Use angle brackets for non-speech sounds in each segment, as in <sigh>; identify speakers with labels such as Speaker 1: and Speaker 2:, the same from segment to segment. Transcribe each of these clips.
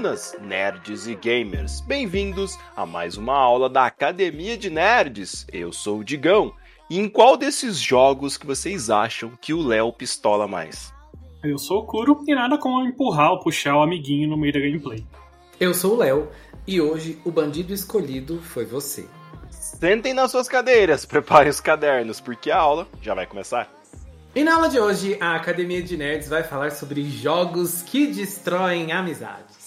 Speaker 1: alunas, nerds e gamers. Bem-vindos a mais uma aula da Academia de Nerds. Eu sou o Digão. E em qual desses jogos que vocês acham que o Léo pistola mais?
Speaker 2: Eu sou o Kuro e nada como empurrar ou puxar o amiguinho no meio da gameplay.
Speaker 3: Eu sou o Léo e hoje o bandido escolhido foi você.
Speaker 1: Sentem nas suas cadeiras, <laughs> preparem os cadernos, porque a aula já vai começar.
Speaker 3: E na aula de hoje, a Academia de Nerds vai falar sobre jogos que destroem amizades.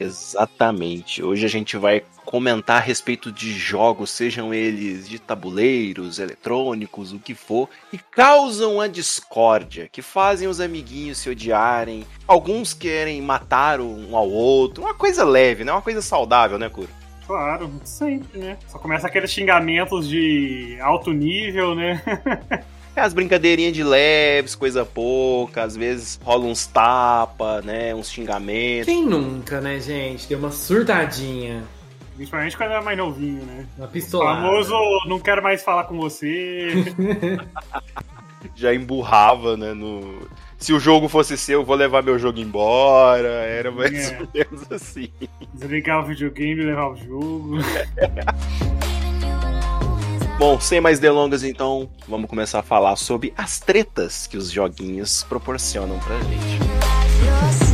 Speaker 1: Exatamente. Hoje a gente vai comentar a respeito de jogos, sejam eles de tabuleiros, eletrônicos, o que for, que causam a discórdia, que fazem os amiguinhos se odiarem. Alguns querem matar um ao outro. Uma coisa leve, né? Uma coisa saudável, né, Cura?
Speaker 2: Claro, sempre, né? Só começa aqueles xingamentos de alto nível, né? <laughs>
Speaker 1: É as brincadeirinhas de leves, coisa pouca, às vezes rola uns tapa, né? Uns xingamentos.
Speaker 3: Quem nunca, né, gente? Deu uma surtadinha.
Speaker 2: Principalmente quando era mais novinho, né?
Speaker 3: Uma
Speaker 2: O
Speaker 3: pistolada.
Speaker 2: famoso não quero mais falar com você. <laughs>
Speaker 1: Já emburrava, né? No... Se o jogo fosse seu, eu vou levar meu jogo embora. Era mais
Speaker 2: É.
Speaker 1: ou menos assim.
Speaker 2: Desligar o videogame e levar o jogo. <laughs>
Speaker 1: Bom, sem mais delongas, então, vamos começar a falar sobre as tretas que os joguinhos proporcionam pra gente.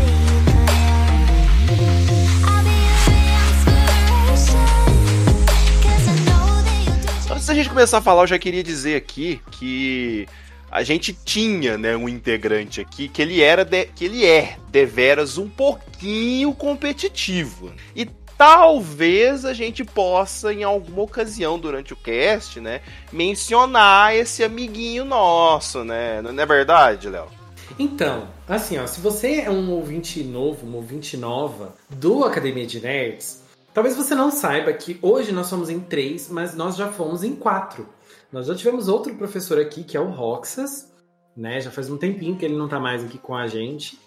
Speaker 1: Antes da gente começar a falar, eu já queria dizer aqui que a gente tinha, né, um integrante aqui que ele era de- que ele é deveras um pouquinho competitivo. E talvez a gente possa em alguma ocasião durante o cast, né, mencionar esse amiguinho nosso, né? Não é verdade, Léo?
Speaker 3: Então, assim, ó, se você é um ouvinte novo, uma ouvinte nova do Academia de Nerds, talvez você não saiba que hoje nós somos em três, mas nós já fomos em quatro. Nós já tivemos outro professor aqui, que é o Roxas, né? Já faz um tempinho que ele não tá mais aqui com a gente,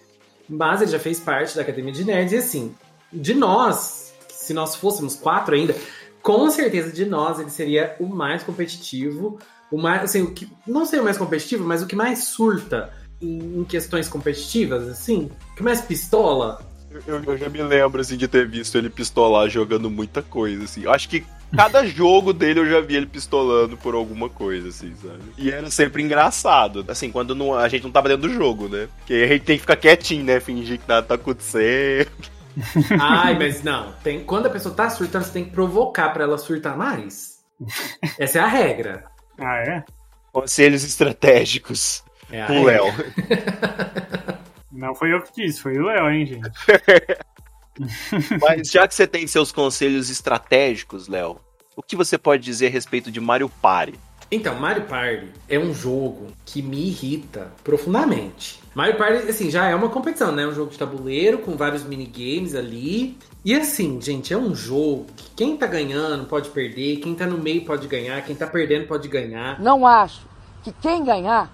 Speaker 3: mas ele já fez parte da Academia de Nerds, e assim, de nós, se nós fôssemos quatro ainda, com certeza de nós ele seria o mais competitivo, o mais, assim, o que, não sei o mais competitivo, mas o que mais surta em, em questões competitivas, assim, o que mais pistola.
Speaker 1: Eu, eu já me lembro, assim, de ter visto ele pistolar jogando muita coisa, assim. Eu acho que cada <laughs> jogo dele eu já vi ele pistolando por alguma coisa, assim, sabe? E era sempre engraçado. Assim, quando não- a gente não tava dentro do jogo, né? Porque a gente tem que ficar quietinho, né? Fingir que nada tá acontecendo.
Speaker 3: Ai, mas não, tem, quando a pessoa tá surtando, você tem que provocar pra ela surtar mais. Essa é a regra.
Speaker 2: Ah, é?
Speaker 1: Conselhos estratégicos
Speaker 3: É
Speaker 1: com o. Léo. <laughs>
Speaker 2: Não foi eu que disse, foi o Léo, hein, gente?
Speaker 1: Mas já que você tem seus conselhos estratégicos, Léo, o que você pode dizer a respeito de Mario Party?
Speaker 3: Então, Mario Party é um jogo que me irrita profundamente. Mario Party, assim, já é uma competição, né? É um jogo de tabuleiro com vários minigames ali. E assim, gente, é um jogo que quem tá ganhando pode perder, quem tá no meio pode ganhar, quem tá perdendo pode ganhar.
Speaker 4: Não acho que quem ganhar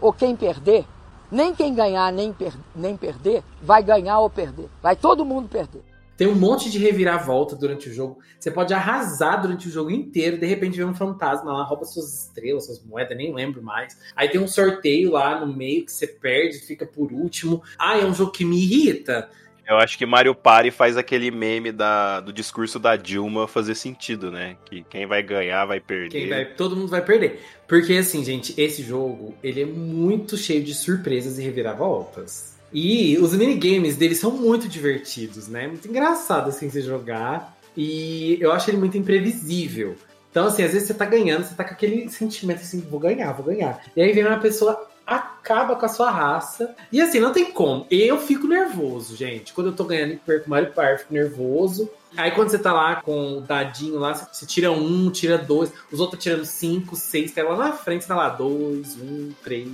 Speaker 4: ou quem perder, nem quem ganhar nem, per- nem perder, vai ganhar ou perder. Vai todo mundo perder.
Speaker 3: Tem um monte de reviravolta durante o jogo. Você pode arrasar durante o jogo inteiro, de repente vem um fantasma lá, rouba suas estrelas, suas moedas, nem lembro mais. Aí tem um sorteio lá no meio que você perde, fica por último. Ah, é um jogo que me irrita.
Speaker 1: Eu acho que Mario Party faz aquele meme da, do discurso da Dilma fazer sentido, né? Que quem vai ganhar vai perder.
Speaker 3: Vai, todo mundo vai perder. Porque assim, gente, esse jogo, ele é muito cheio de surpresas e reviravoltas. E os minigames dele são muito divertidos, né? Muito engraçado assim você jogar. E eu acho ele muito imprevisível. Então, assim, às vezes você tá ganhando, você tá com aquele sentimento assim, vou ganhar, vou ganhar. E aí vem uma pessoa, acaba com a sua raça. E assim, não tem como. Eu fico nervoso, gente. Quando eu tô ganhando e perco Mario Party, fico nervoso. Aí quando você tá lá com o dadinho lá, você- você tira um, tira dois, os outros tirando cinco, seis, tá lá na frente, tá lá, dois, um, três.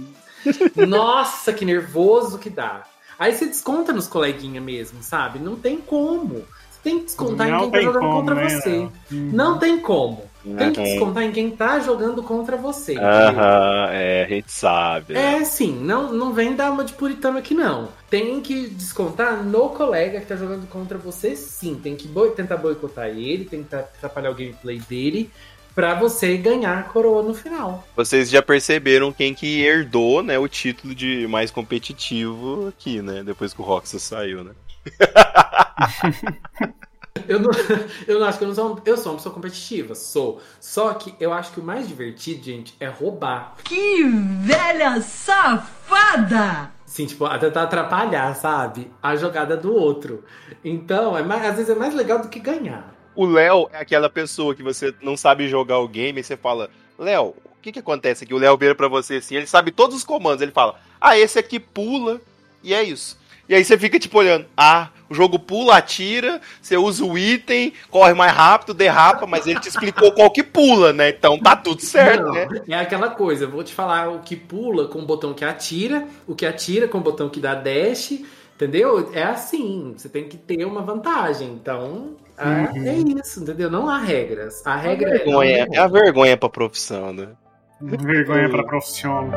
Speaker 3: <laughs> Nossa, que nervoso que dá. Aí você desconta nos coleguinha mesmo, sabe? Não tem como. Você tem que descontar em
Speaker 2: Não
Speaker 3: quem tá
Speaker 2: tem
Speaker 3: jogando
Speaker 2: como,
Speaker 3: contra
Speaker 2: né,
Speaker 3: você.
Speaker 2: Uhum.
Speaker 3: Não tem como. Tem que
Speaker 1: Uhum.
Speaker 3: descontar em quem tá jogando contra você.
Speaker 1: Aham, é, a gente sabe. né?
Speaker 3: É, sim, não, não vem dar uma de puritano aqui, não. Tem que descontar no colega que tá jogando contra você, sim. Tem que boi- tentar boicotar ele, tentar atrapalhar o gameplay dele, pra você ganhar a coroa no final.
Speaker 1: Vocês já perceberam quem que herdou, né, o título de mais competitivo aqui, né? Depois que o Roxas saiu, né? <laughs>
Speaker 3: Eu não, eu não acho que eu não sou. Eu sou uma pessoa competitiva, sou. Só que eu acho que o mais divertido, gente, é roubar.
Speaker 5: Que velha safada!
Speaker 3: Sim, tipo, a tentar atrapalhar, sabe? A jogada do outro. Então, é mais, às vezes é mais legal do que ganhar.
Speaker 1: O Léo é aquela pessoa que você não sabe jogar o game e você fala, Léo, o que que acontece aqui? O Léo vira pra você assim, ele sabe todos os comandos, ele fala, ah, esse aqui pula, e é isso. E aí você fica tipo olhando, ah, o jogo pula, atira, você usa o item, corre mais rápido, derrapa, mas ele te explicou qual que pula, né? Então tá tudo certo,
Speaker 3: Não,
Speaker 1: né?
Speaker 3: É aquela coisa, vou te falar o que pula com o botão que atira, o que atira com o botão que dá dash, entendeu? É assim, você tem que ter uma vantagem. Então, ah, é isso, entendeu? Não há regras. A regra é. não
Speaker 1: Vergonha, é a vergonha pra profissão, né?
Speaker 2: Vergonha pra <laughs> profissional.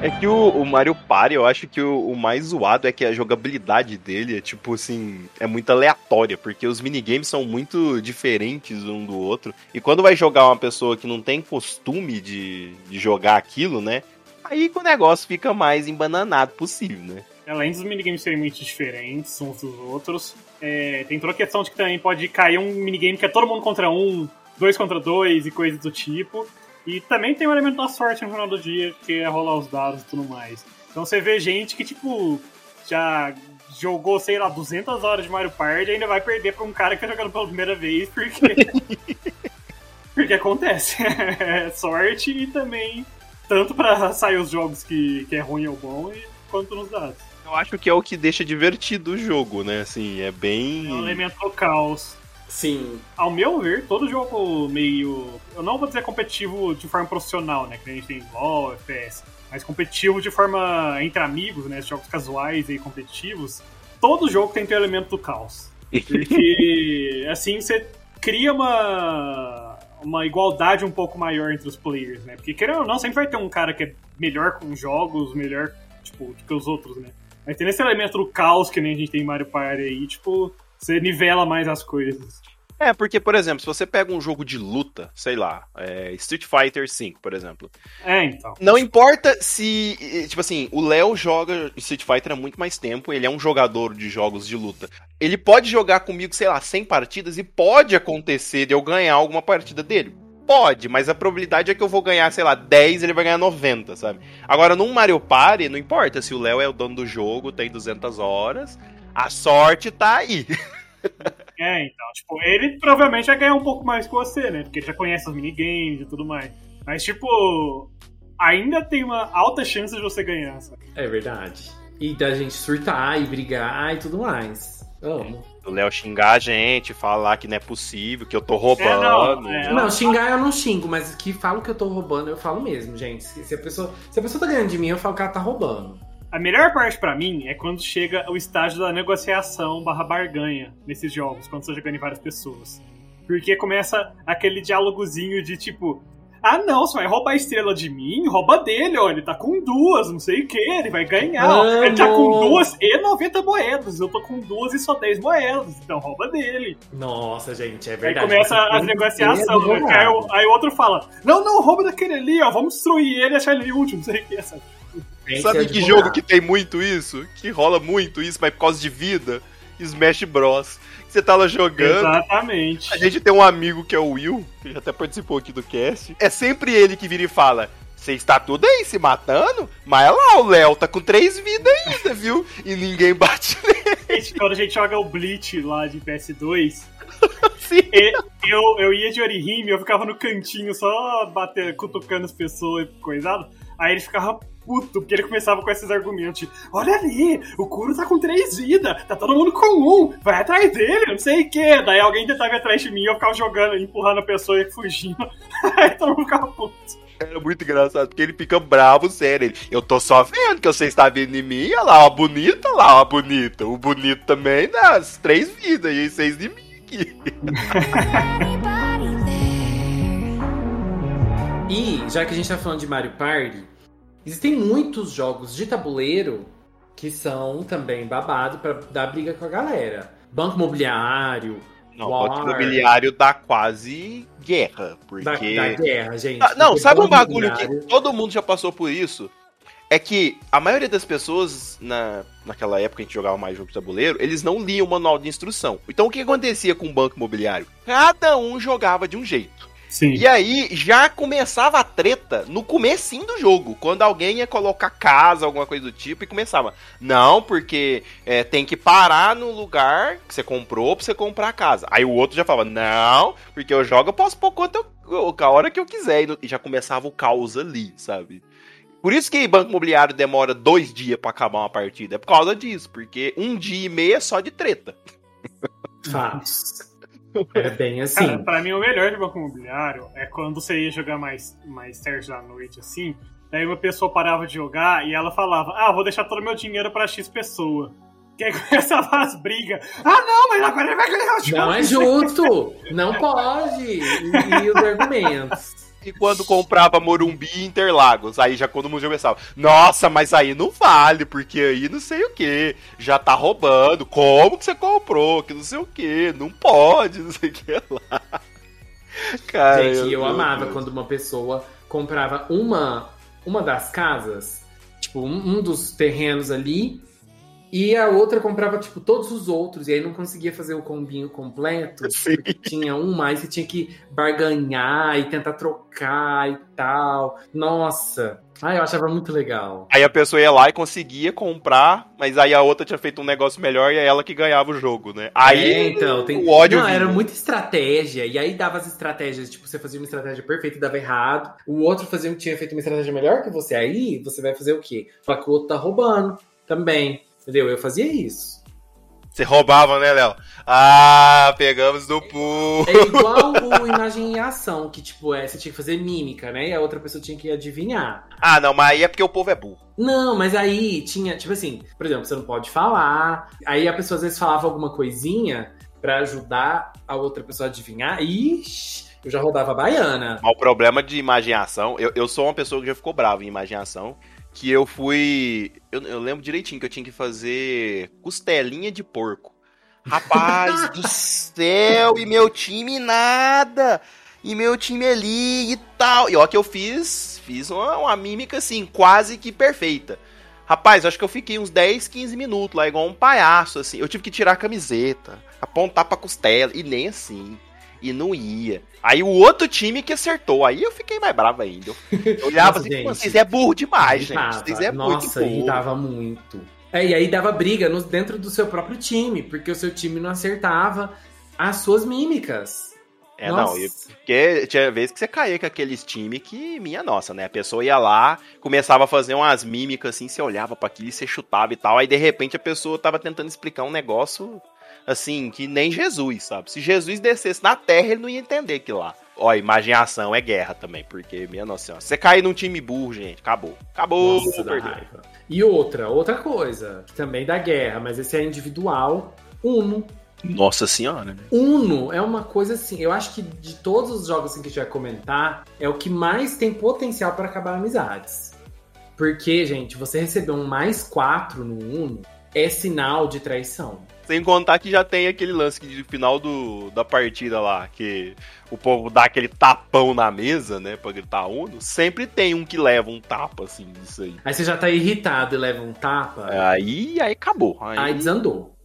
Speaker 1: É que o, o Mario Party, eu acho que o, o mais zoado é que a jogabilidade dele é tipo assim, é muito aleatória, porque os minigames são muito diferentes um do outro. E quando vai jogar uma pessoa que não tem costume de, de jogar aquilo, né? Aí que o negócio fica mais embananado possível, né?
Speaker 2: Além dos minigames serem muito diferentes uns dos outros, é, tem toda a questão de que também pode cair um minigame que é todo mundo contra um, dois contra dois e coisas do tipo. E também tem o elemento da sorte no final do dia, que é rolar os dados e tudo mais. Então você vê gente que, tipo, já jogou, sei lá, 200 horas de Mario Party e ainda vai perder pra um cara que tá jogando pela primeira vez, porque. <laughs> porque acontece. <laughs> É sorte e também. Tanto pra sair os jogos que, que é ruim ou bom, e quanto nos dados.
Speaker 1: Eu acho que é o que deixa divertido o jogo, né? Assim, é bem.
Speaker 2: É um elemento do caos.
Speaker 3: Sim.
Speaker 2: Ao meu ver, todo jogo meio. Eu não vou dizer competitivo de forma profissional, né? Que a gente tem LOL, FPS. Mas competitivo de forma entre amigos, né? Jogos casuais e competitivos. Todo jogo tem que ter o elemento do caos. <laughs> Porque assim você cria uma. Uma igualdade um pouco maior entre os players, né? Porque querendo ou não, sempre vai ter um cara que é melhor com jogos, melhor, tipo, do que os outros, né? Mas tem esse elemento do caos que nem a gente tem em Mario Party aí, tipo, você nivela mais as coisas.
Speaker 1: É, porque, por exemplo, se você pega um jogo de luta, sei lá, é, Street Fighter V, por exemplo.
Speaker 2: É, então.
Speaker 1: Não importa se. eh, Tipo assim, o Léo joga Street Fighter há muito mais tempo, ele é um jogador de jogos de luta. Ele pode jogar comigo, sei lá, 100 partidas e pode acontecer de eu ganhar alguma partida dele. Pode, mas a probabilidade é que eu vou ganhar, sei lá, 10 ele vai ganhar 90, sabe? Agora, num Mario Party, não importa se o Léo é o dono do jogo, tem 200 horas, a sorte tá aí. <laughs>
Speaker 2: É, então, tipo, ele provavelmente vai ganhar um pouco mais que você, né? Porque ele já conhece os minigames e tudo mais. Mas, tipo, ainda tem uma alta chance de você ganhar, sabe?
Speaker 3: É verdade. E da gente surtar e brigar e tudo mais. Amo.
Speaker 1: O Léo xingar a gente, falar que não é possível, que eu tô roubando.
Speaker 2: não, é.
Speaker 3: Não, xingar eu não xingo, mas que falo que eu tô roubando, eu falo mesmo, gente. Se se a pessoa, se a pessoa tá ganhando de mim, eu falo que ela tá roubando.
Speaker 2: A melhor parte pra mim é quando chega o estágio da negociação barra barganha nesses jogos, quando você tá jogando em várias pessoas. Porque começa aquele diálogozinho de tipo. Ah não, você vai roubar a estrela de mim? Rouba dele, ó. Ele tá com duas, não sei o que, ele vai ganhar. ó. Ele tá com duas e 90 moedas. Eu tô com duas e só 10 moedas. Então rouba dele.
Speaker 3: Nossa, gente, é
Speaker 2: Aí
Speaker 3: verdade.
Speaker 2: começa
Speaker 3: Você
Speaker 2: as
Speaker 3: tem
Speaker 2: negociações. né? Aí, o- aí o outro fala: Não, não, rouba daquele ali, ó. Vamos destruir ele e achar ele útil, não sei o que. Sabe?
Speaker 1: Sabe que jogo que tem muito isso? Que rola muito isso, mas por causa de vida? Smash Bros. Você tá lá jogando.
Speaker 2: Exatamente.
Speaker 1: A gente tem um amigo que é o Will, que já até participou aqui do cast. É sempre ele que vira e fala: Você está tudo aí se matando? Mas olha lá, o Léo tá com três vidas ainda, viu? E ninguém bate <laughs> nele.
Speaker 2: Gente, quando a gente joga o Bleach lá de PS2, <laughs>
Speaker 1: Sim.
Speaker 2: e- eu, eu ia de Orihime, eu ficava no cantinho só bater, cutucando as pessoas e coisado. Aí ele ficava puto, porque ele começava com esses argumentos de, olha ali, o Kuro tá com três vidas, tá todo mundo com um, vai atrás dele, não sei o que. Daí alguém tentava ir atrás de mim, eu ficava jogando, empurrando a pessoa e fugindo. <laughs> Aí todo mundo ficava puto.
Speaker 1: Era muito engraçado, porque ele fica bravo, sério. Ele, eu tô só vendo que você está vindo em mim, olha lá, ó, bonita, olha lá, ó, bonita. O bonito também dá as três vidas e seis de mim aqui. <laughs>
Speaker 3: E, já que a gente tá falando de Mario Party, existem muitos jogos de tabuleiro que são também babado pra dar briga com a galera. Banco Imobiliário,
Speaker 1: Não,
Speaker 3: War.
Speaker 1: o imobiliário dá quase guerra, porque...
Speaker 3: da, da guerra, gente.
Speaker 1: Ah, não, sabe um
Speaker 3: Banco
Speaker 1: bagulho que todo mundo já passou por isso? é que a maioria das pessoas, na, naquela época que a gente jogava mais jogo de tabuleiro, eles não liam o manual de instrução. Então o que acontecia com o banco imobiliário? Cada um jogava de um jeito.
Speaker 2: Sim.
Speaker 1: E aí já começava a treta no comecinho do jogo, quando alguém ia colocar casa, alguma coisa do tipo, e começava. Não, porque é, tem que parar no lugar que você comprou pra você comprar a casa. Aí o outro já falava, não, porque eu jogo, eu posso pôr quanto eu, a hora que eu quiser. E já começava o caos ali, sabe? Por isso que banco imobiliário demora dois dias pra acabar uma partida. É por causa disso, porque um dia e meio é só de treta.
Speaker 3: Fatos. É bem assim.
Speaker 2: Cara, pra mim o melhor de banco imobiliário é quando você ia jogar mais, mais tarde da noite, assim. Daí uma pessoa parava de jogar e ela falava: Ah, vou deixar todo o meu dinheiro pra X pessoa. Que aí <laughs> começava as brigas. Ah, não, mas agora ele vai ganhar o jogo.
Speaker 3: Não é justo! Não pode! E, e os argumentos.
Speaker 1: E quando comprava Morumbi e Interlagos, aí já todo mundo já pensava, nossa, mas aí não vale, porque aí não sei o que, já tá roubando, como que você comprou, que não sei o que, não pode, não sei o que lá. <laughs> Cara,
Speaker 3: Gente, eu
Speaker 1: meu
Speaker 3: amava
Speaker 1: Deus.
Speaker 3: quando uma pessoa comprava uma, uma das casas, tipo, um, um dos terrenos ali, e a outra comprava, tipo, todos os outros, e aí não conseguia fazer o combinho completo, <laughs>
Speaker 1: Sim.
Speaker 3: porque tinha um mais e tinha que barganhar e tentar trocar e tal. Nossa! Ai, eu achava muito legal.
Speaker 1: Aí a pessoa ia lá e conseguia comprar, mas aí a outra tinha feito um negócio melhor e é ela que ganhava o jogo, né? Aí
Speaker 3: É, então, tem...
Speaker 1: o ódio
Speaker 3: Não,
Speaker 1: vinha.
Speaker 3: era muita estratégia. E aí dava as estratégias, tipo, você fazia uma estratégia perfeita e dava errado. O outro fazia, tinha feito uma estratégia melhor que você. Aí você vai fazer o quê? Falar que o outro tá roubando também. Entendeu? Eu fazia isso.
Speaker 1: Você roubava, né, Léo? Ah, pegamos do pool.
Speaker 3: É igual <laughs> o imagem e ação, que, tipo, é, você tinha que fazer mímica, né? E a outra pessoa tinha que adivinhar.
Speaker 1: Ah, não, mas aí é porque o povo é burro.
Speaker 3: Não, mas aí tinha, tipo assim, por exemplo, você não pode falar. Aí a pessoa às vezes falava alguma coisinha pra ajudar a outra pessoa a adivinhar. Ixi, eu já rodava baiana.
Speaker 1: Mas o problema de imaginação, eu, eu sou uma pessoa que já ficou brava em imaginação, que eu fui. Eu, eu lembro direitinho que eu tinha que fazer costelinha de porco. Rapaz do <laughs> céu, e meu time nada! E meu time ali e tal. E ó, que eu fiz, fiz uma, uma mímica assim, quase que perfeita. Rapaz, acho que eu fiquei uns 10, 15 minutos lá, igual um palhaço, assim. Eu tive que tirar a camiseta, apontar pra costela, e nem assim. E não ia. Aí o outro time que acertou. Aí eu fiquei mais bravo ainda. Eu olhava
Speaker 3: Nossa,
Speaker 1: assim,
Speaker 3: gente.
Speaker 1: "Pô, vocês é burro demais, gente.
Speaker 3: Irritava.
Speaker 1: Vocês é
Speaker 3: Nossa,
Speaker 1: muito burro.
Speaker 3: irritava muito. É, e aí dava briga no- dentro do seu próprio time, porque o seu time não acertava as suas mímicas.
Speaker 1: É,
Speaker 3: Nossa.
Speaker 1: não, e- porque tinha vezes que você caía com aqueles times que, minha nossa, né? A pessoa ia lá, começava a fazer umas mímicas assim, você olhava pra aquilo e você chutava e tal, aí de repente a pessoa tava tentando explicar um negócio assim, que nem Jesus, sabe? Se Jesus descesse na terra, ele não ia entender aquilo lá. Ó, imaginação é guerra também, porque, minha nossa senhora, você cair num time burro, gente, acabou. Acabou,
Speaker 3: Nossa,
Speaker 1: perdeu.
Speaker 3: E outra, outra coisa, que também dá guerra, mas esse é individual, Uno.
Speaker 1: Nossa senhora, né?
Speaker 3: Uno é uma coisa assim, eu acho que de todos os jogos assim, que a gente vai comentar, é o que mais tem potencial para acabar amizades. Porque, gente, você receber um mais quatro no Uno é sinal de traição.
Speaker 1: Sem contar que já tem aquele lance que no final do, da partida lá, que o povo dá aquele tapão na mesa, né, pra gritar uno. Sempre tem um que leva um tapa, assim, disso aí.
Speaker 3: Aí você já tá irritado e leva um tapa,
Speaker 1: Aí, aí acabou. Aí,
Speaker 3: aí desandou.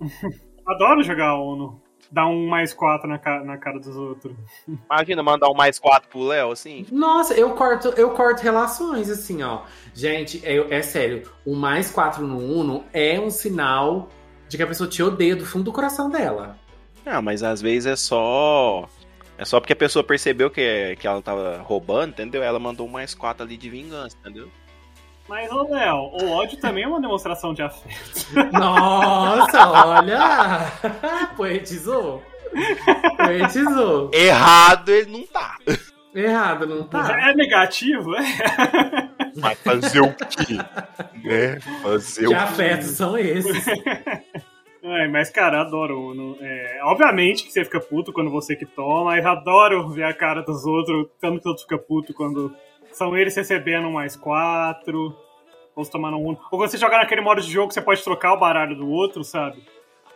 Speaker 2: Adoro jogar ONU. Dar um mais quatro na, ca- na cara dos outros.
Speaker 1: Imagina mandar um mais quatro pro Léo, assim.
Speaker 3: Nossa, eu corto, eu corto relações, assim, ó. Gente, é, é sério, o mais quatro no Uno é um sinal de que a pessoa te odeia do fundo do coração dela.
Speaker 1: Ah, mas às vezes é só. É só porque a pessoa percebeu que, que ela tava roubando, entendeu? Ela mandou um mais quatro ali de vingança, entendeu?
Speaker 2: Mas, ô Léo, o ódio também é uma demonstração de afeto. <laughs>
Speaker 3: Nossa, olha! <laughs> Poetizou. Poetizou.
Speaker 1: Errado ele não tá.
Speaker 3: Errado, não tá?
Speaker 2: É negativo, é? <laughs>
Speaker 1: Mas fazer o quê? né? Fazer
Speaker 3: Que
Speaker 1: o quê?
Speaker 3: afetos são esses? <laughs>
Speaker 2: É, mas, cara, adoro Uno. É, obviamente que você fica puto quando você que toma, mas adoro ver a cara dos outros, tanto que os outros ficam puto quando são eles recebendo um mais quatro, ou se tomando um Uno. Ou quando você jogar naquele modo de jogo, você pode trocar o baralho do outro, sabe?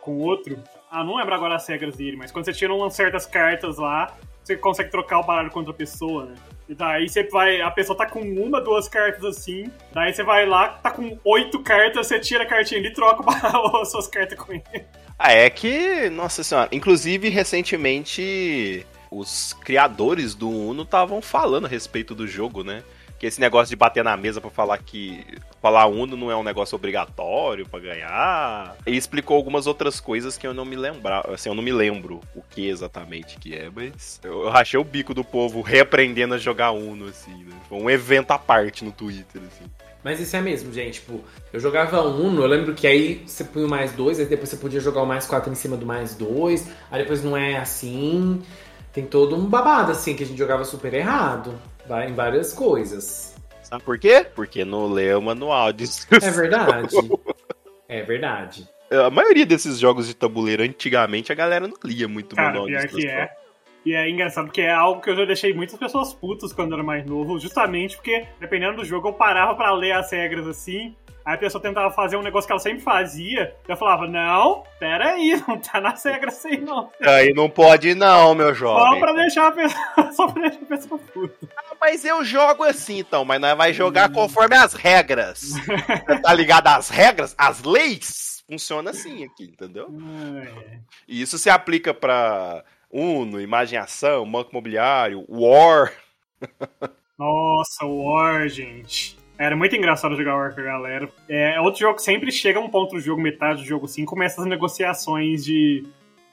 Speaker 2: Com o outro. Ah, não lembro agora as regras dele, mas quando você tira umas certas cartas lá, você consegue trocar o baralho com outra pessoa, né? E daí você vai. A pessoa tá com uma, duas cartas assim. Daí você vai lá, tá com oito cartas, você tira a cartinha ali e troca <laughs> as suas cartas com ele.
Speaker 1: Ah, é que. Nossa senhora. Inclusive, recentemente, os criadores do Uno estavam falando a respeito do jogo, né? Que esse negócio de bater na mesa pra falar que falar Uno não é um negócio obrigatório pra ganhar. E explicou algumas outras coisas que eu não me lembrava. Assim, eu não me lembro o que exatamente que é, mas eu, eu rachei o bico do povo reaprendendo a jogar Uno, assim, né? Foi um evento à parte no Twitter, assim.
Speaker 3: Mas isso é mesmo, gente. Tipo, eu jogava Uno, eu lembro que aí você punha mais dois, aí depois você podia jogar o mais quatro em cima do mais dois, aí depois não é assim. Tem todo um babado, assim, que a gente jogava super errado. Vai em várias coisas.
Speaker 1: Sabe por quê? Porque não lê o manual de <laughs>
Speaker 3: É verdade. É verdade.
Speaker 1: A maioria desses jogos de tabuleiro, antigamente, a galera não lia muito o
Speaker 2: Cara,
Speaker 1: manual de
Speaker 2: pior que
Speaker 1: instrução.
Speaker 2: é. E é engraçado porque é algo que eu já deixei muitas pessoas putas quando eu era mais novo, justamente porque, dependendo do jogo, eu parava pra ler as regras assim. Aí a pessoa tentava fazer um negócio que ela sempre fazia. Eu falava, não, pera aí, <laughs> não tá nas regras assim, não.
Speaker 1: Aí não pode não, meu
Speaker 2: Só
Speaker 1: jovem.
Speaker 2: pra deixar a pessoa, <laughs> só pra deixar a pessoa puta.
Speaker 1: Ah, Mas eu jogo assim, então. Mas nós vai jogar conforme as regras. <laughs> Você tá ligado às regras? As leis? Funciona assim aqui, entendeu?
Speaker 2: É.
Speaker 1: E isso se aplica pra Uno, Imagem e Ação, Banco Imobiliário, War.
Speaker 2: Nossa, War, gente. Era muito engraçado jogar War com a galera. É outro jogo que sempre chega um ponto do jogo, metade do jogo assim, começa as negociações de.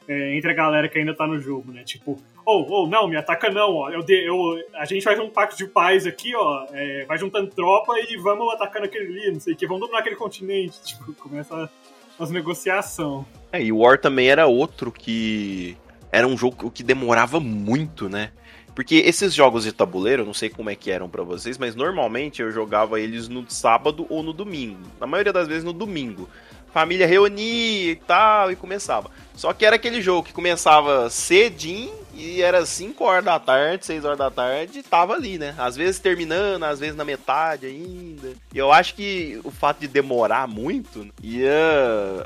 Speaker 2: é, entre a galera que ainda tá no jogo, né? Tipo, ou, oh, não, me ataca não, ó. Eu, eu, a gente faz um pacto de paz aqui, ó. é, vai juntando tropa e vamos atacando aquele ali, não sei o que, vamos dominar aquele continente. <laughs> Tipo, começa as negociações.
Speaker 1: É, e War também era outro que. Era um jogo que demorava muito, né? Porque esses jogos de tabuleiro, não sei como é que eram pra vocês, mas normalmente eu jogava eles no sábado ou no domingo. Na maioria das vezes no domingo. Família reunia e tal, e começava. Só que era aquele jogo que começava cedinho e era 5 horas da tarde, 6 horas da tarde, e tava ali, né? Às vezes terminando, às vezes na metade ainda. E eu acho que o fato de demorar muito ia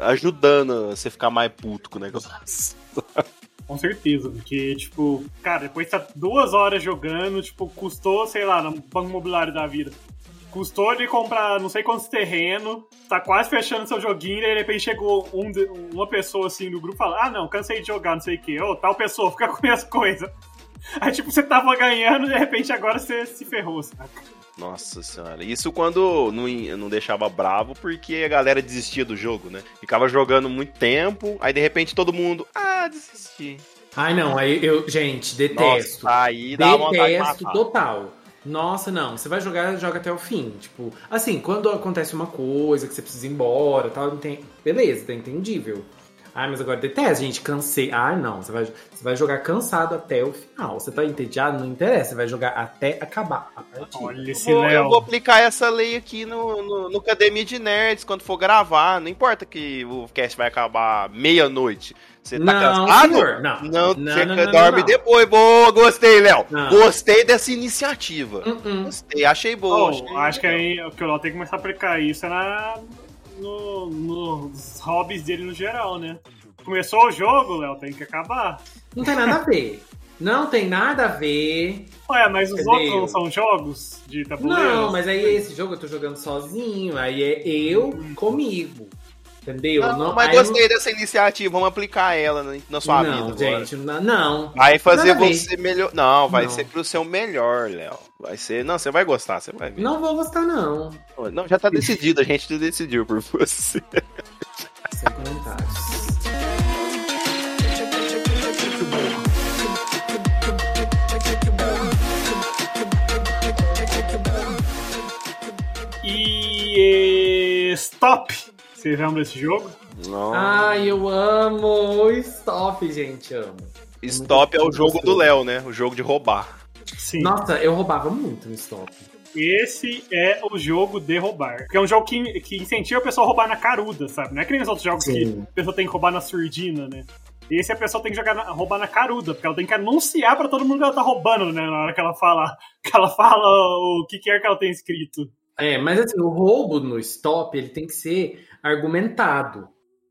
Speaker 1: ajudando você ficar mais puto com o negócio. <laughs>
Speaker 2: Com certeza, porque, tipo, cara, depois tá duas horas jogando, tipo, custou, sei lá, no banco imobiliário da vida. Custou de comprar não sei quantos terrenos, tá quase fechando seu joguinho, e de repente chegou um uma pessoa assim no grupo e fala: Ah, não, cansei de jogar, não sei o que. Ô, tal pessoa, fica <laughs> com minhas coisas. Aí, tipo, você tava ganhando, de repente agora você se ferrou, saca?
Speaker 1: Nossa senhora. Isso quando não, não deixava bravo, porque a galera desistia do jogo, né? Ficava jogando muito tempo, aí de repente todo mundo. Ah, desisti.
Speaker 3: Ai, não, aí eu, gente, detesto.
Speaker 1: Nossa, aí dá de
Speaker 3: Detesto
Speaker 1: matar.
Speaker 3: total. Nossa, não. Você vai jogar, joga até o fim. Tipo, assim, quando acontece uma coisa que você precisa ir embora tal, não tem. Beleza, tá entendível. Ai, mas agora detesto, gente. Cansei. Ai, não. Você vai, você vai jogar cansado até o final. Você tá entediado? Não interessa. Você vai jogar até acabar a partida.
Speaker 2: Olha esse
Speaker 1: Eu vou, eu vou aplicar essa lei aqui no, no, no Academia de Nerds quando for gravar. Não importa que o cast vai acabar meia-noite. Você tá
Speaker 3: Não,
Speaker 1: cansado?
Speaker 3: senhor, não.
Speaker 1: Não,
Speaker 3: Não,
Speaker 1: você
Speaker 3: não, não,
Speaker 1: dorme
Speaker 3: não.
Speaker 1: depois. Boa, gostei, Léo. Gostei dessa iniciativa.
Speaker 3: Uh-uh.
Speaker 1: Gostei, achei boa.
Speaker 2: Oh,
Speaker 1: achei
Speaker 2: acho que
Speaker 1: legal.
Speaker 2: aí o que o Léo tem que começar a aplicar isso é na, no, nos hobbies dele no geral, né? Começou o jogo, Léo, tem que acabar.
Speaker 3: Não tem nada a ver. Não tem nada a ver.
Speaker 2: Ué, mas os
Speaker 3: Entendeu?
Speaker 2: outros não são jogos de tabuleiro?
Speaker 3: Não, mas aí esse jogo eu tô jogando sozinho. Aí é eu comigo. Entendeu?
Speaker 1: Não, mas
Speaker 3: aí eu
Speaker 1: gostei dessa iniciativa. Vamos aplicar ela na, na sua
Speaker 3: não,
Speaker 1: vida.
Speaker 3: gente, não, não.
Speaker 1: Vai fazer você melhor. Não, vai
Speaker 3: Não.
Speaker 1: ser pro seu melhor, Léo. Vai ser. Não, você vai gostar, você vai ver.
Speaker 3: Não vou gostar, não.
Speaker 1: Não, já tá decidido, a gente decidiu por você.
Speaker 3: Sem comentários.
Speaker 2: E Stop! Vocês lembram desse jogo?
Speaker 1: Não.
Speaker 3: Ai, eu amo o Stop, gente, amo.
Speaker 1: Stop é o
Speaker 3: muito
Speaker 1: jogo do Léo, né? O jogo de roubar.
Speaker 2: Sim.
Speaker 3: Nossa, eu roubava muito no Stop.
Speaker 2: Esse é o jogo de roubar. Porque é um jogo que, que incentiva a pessoa a roubar na caruda, sabe? Não é que nem os outros jogos que
Speaker 3: Sim.
Speaker 2: a pessoa tem que roubar na surdina, né? Esse a pessoa tem que jogar na- roubar na caruda, porque ela tem que anunciar pra todo mundo que ela tá roubando, né? Na hora que ela fala, <laughs> que ela fala o que quer que ela tenha escrito.
Speaker 3: É, mas assim, o roubo no Stop, ele tem que ser argumentado,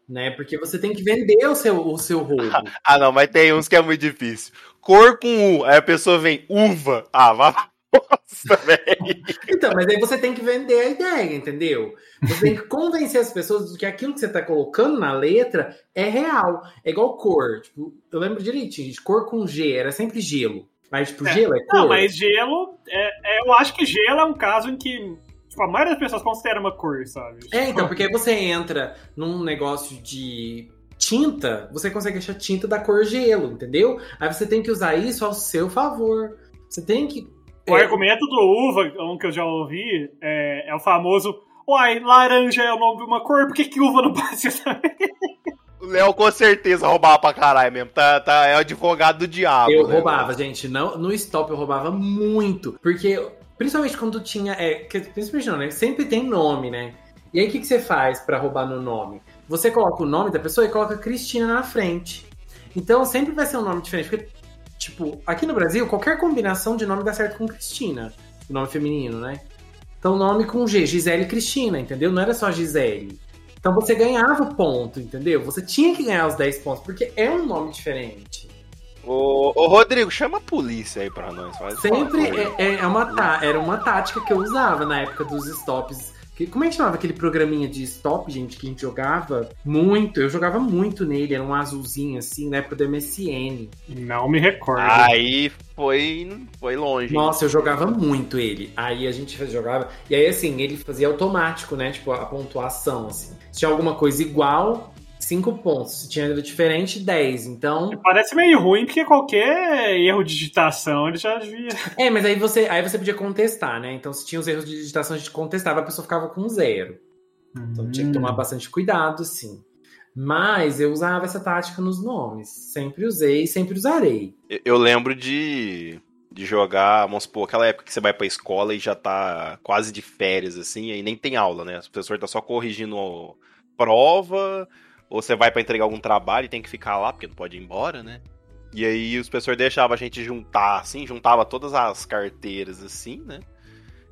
Speaker 3: né? Porque você tem que vender o seu, o seu roubo. <laughs>
Speaker 1: Ah, não, mas tem uns que é muito difícil. Cor com U, aí a pessoa vem uva. Ah, vá. <laughs> Nossa, velho.
Speaker 3: Então, mas aí você tem que vender a ideia, entendeu? Você tem que convencer as pessoas de que aquilo que você tá colocando na letra é real. É igual cor. Tipo, eu lembro direitinho, de cor com G, era sempre gelo. Mas, tipo,
Speaker 2: É.
Speaker 3: gelo é cor.
Speaker 2: Não, mas gelo, é, é- eu acho que gelo é um caso em que a maioria das pessoas considera uma cor, sabe?
Speaker 3: É, então, porque aí você entra num negócio de tinta, você consegue achar tinta da cor gelo, entendeu? Aí você tem que usar isso ao seu favor. Você tem que.
Speaker 2: O
Speaker 3: é,
Speaker 2: argumento do uva, um que eu já ouvi, é, é o famoso. Uai, laranja é o nome de uma cor, por que, que uva não <laughs> pode ser também?
Speaker 1: O Léo com certeza roubava pra caralho mesmo. Tá, tá, é o advogado do diabo.
Speaker 3: Eu
Speaker 1: né,
Speaker 3: roubava,
Speaker 1: mano?
Speaker 3: gente. Não, no stop eu roubava muito. Porque, principalmente quando tinha. É, que- principalmente não, né? Sempre tem nome, né? E aí o que, que você faz pra roubar no nome? Você coloca o nome da pessoa e coloca Cristina na frente. Então sempre vai ser um nome diferente. Porque, tipo, aqui no Brasil, qualquer combinação de nome dá certo com Cristina. O nome feminino, né? Então nome com G, Gisele Cristina, entendeu? Não era só Gisele. Então você ganhava o ponto, entendeu? Você tinha que ganhar os 10 pontos, porque é um nome diferente.
Speaker 1: Ô, ô, Rodrigo, chama a polícia aí pra nós. Faz
Speaker 3: Sempre
Speaker 1: favor.
Speaker 3: é, é- é uma tá- era uma tática que eu usava na época dos stops. Que- como é que chamava aquele programinha de stop, gente, que a gente jogava? Muito, eu jogava muito nele, era um azulzinho assim, na época do MSN.
Speaker 2: Não me recordo.
Speaker 1: Aí foi, foi longe. hein?
Speaker 3: Nossa, eu jogava muito ele. Aí a gente jogava. E aí, assim, ele fazia automático, né? Tipo, a pontuação, assim. Se tinha alguma coisa igual, 5 pontos. Se tinha diferente, 10. Então.
Speaker 2: Parece meio ruim, porque qualquer erro de digitação ele já devia.
Speaker 3: É, mas aí você, aí você podia contestar, né? Então, se tinha os erros de digitação, a gente contestava, a pessoa ficava com zero. Então tinha que tomar bastante cuidado, sim. Mas eu usava essa tática nos nomes. Sempre usei e sempre usarei.
Speaker 1: Eu- Eu lembro de, de jogar, vamos supor, aquela época que você vai pra escola e já tá quase de férias, assim, aí nem tem aula, né? O professor tá só corrigindo prova, ou você vai pra entregar algum trabalho e tem que ficar lá, porque não pode ir embora, né? E aí os professores deixavam a gente juntar, assim, juntava todas as carteiras, assim, né?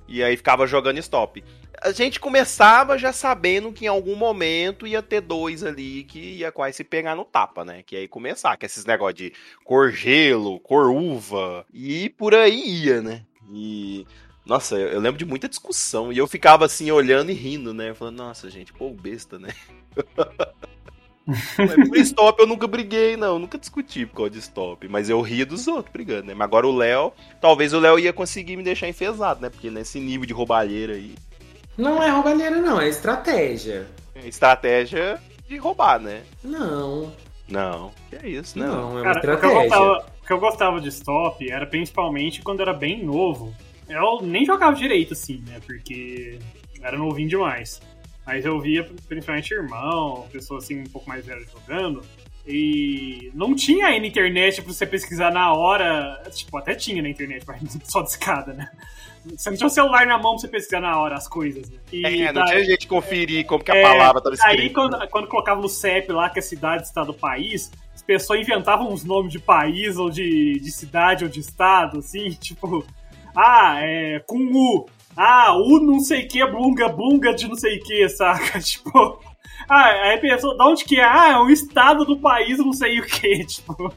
Speaker 1: E aí ficava jogando stop. A gente começava já sabendo que em algum momento ia ter dois ali que ia quase se pegar no tapa, né? Que aí começar, que esses negócios de cor gelo, cor uva, e por aí ia, né? E. Nossa, eu, eu lembro de muita discussão. E eu ficava assim, olhando e rindo, né? Falando, nossa, gente, pô, besta, né? <laughs> Por stop eu nunca briguei, não. Nunca discuti por causa de stop. Mas eu ria dos outros brigando, né? Mas agora o Léo, talvez o Léo ia conseguir me deixar enfesado, né? Porque nesse nível de roubalheira aí,
Speaker 3: Não é roubalheira, não, é estratégia.
Speaker 1: é estratégia de roubar, né?
Speaker 3: Não,
Speaker 1: Não, que é isso, não.
Speaker 3: não, é uma
Speaker 2: Cara, o que, eu
Speaker 3: estratégia.
Speaker 2: gostava, o que eu gostava de stop era principalmente quando eu era bem novo. Eu nem jogava direito, assim, né? Porque era novinho demais. Mas eu via principalmente irmão, pessoa assim um pouco mais velha jogando. E não tinha aí na internet pra você pesquisar na hora. Tipo, até tinha na internet, mas <laughs> só de escada, né? Você não tinha o celular na mão pra você pesquisar na hora as coisas, né? E
Speaker 1: É, não
Speaker 2: daí-
Speaker 1: tinha de conferir como que a
Speaker 2: É,
Speaker 1: palavra tava escrita.
Speaker 2: Aí, quando, quando colocava no CEP lá, que é cidade, estado, país, as pessoas inventavam uns nomes de país, ou de, de cidade, ou de estado, assim, <laughs> tipo, ah, é, com U. Ah, U não sei o que, bunga, bunga de não sei o que, saca? <laughs> Tipo, ah, aí a pessoa, da onde que é? Ah, é um estado do país, não sei o que, <laughs> tipo.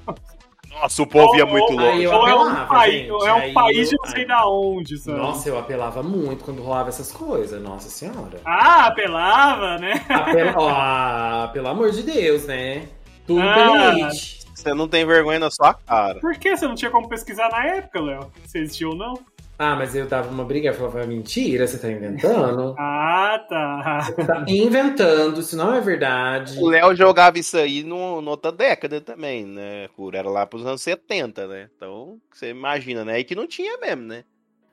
Speaker 1: Nossa, o povo ia muito longe.
Speaker 2: Ou é um país, é um
Speaker 3: aí
Speaker 2: país de não sei da onde, sabe?
Speaker 3: Nossa, eu apelava muito quando rolava essas coisas, nossa senhora.
Speaker 2: Ah, apelava, né?
Speaker 3: Apela... <laughs> Ó, pelo amor de Deus, né? Tudo
Speaker 2: Ah.
Speaker 3: pelo limite.
Speaker 1: Você não tem vergonha na sua cara.
Speaker 2: Por que você não tinha como pesquisar na época, Léo? Se existiu ou não?
Speaker 3: Ah, mas eu dava uma briga e falava, mentira, você tá inventando? <laughs>
Speaker 2: Ah, tá.
Speaker 3: Você tá inventando, isso não é verdade.
Speaker 1: O Léo jogava isso aí no, no outra década também, né? Era lá pros anos 70, né? Então, você imagina, né? E que não tinha mesmo, né?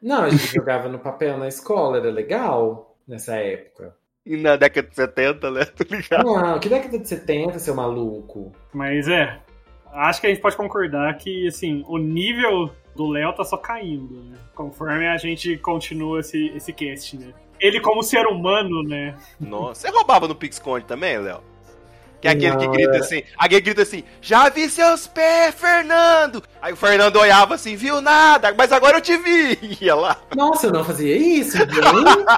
Speaker 3: Não, a gente <laughs> jogava no papel na escola, era legal nessa época.
Speaker 1: E na década de 70, né? <laughs> Ligado?
Speaker 3: Não, que década de 70, seu maluco?
Speaker 2: Mas é, acho que a gente pode concordar que, assim, o nível do Léo tá só caindo, né? Conforme a gente continua esse, esse cast, né? Ele como ser humano, né?
Speaker 1: Nossa, você roubava no PixConde também, Léo? Que é aquele que grita
Speaker 3: era-
Speaker 1: assim, aquele que grita assim, já vi seus pés, Fernando! Aí o Fernando olhava assim, viu nada, mas agora eu te vi! <laughs> Ia lá.
Speaker 3: Nossa, eu não fazia isso, <laughs>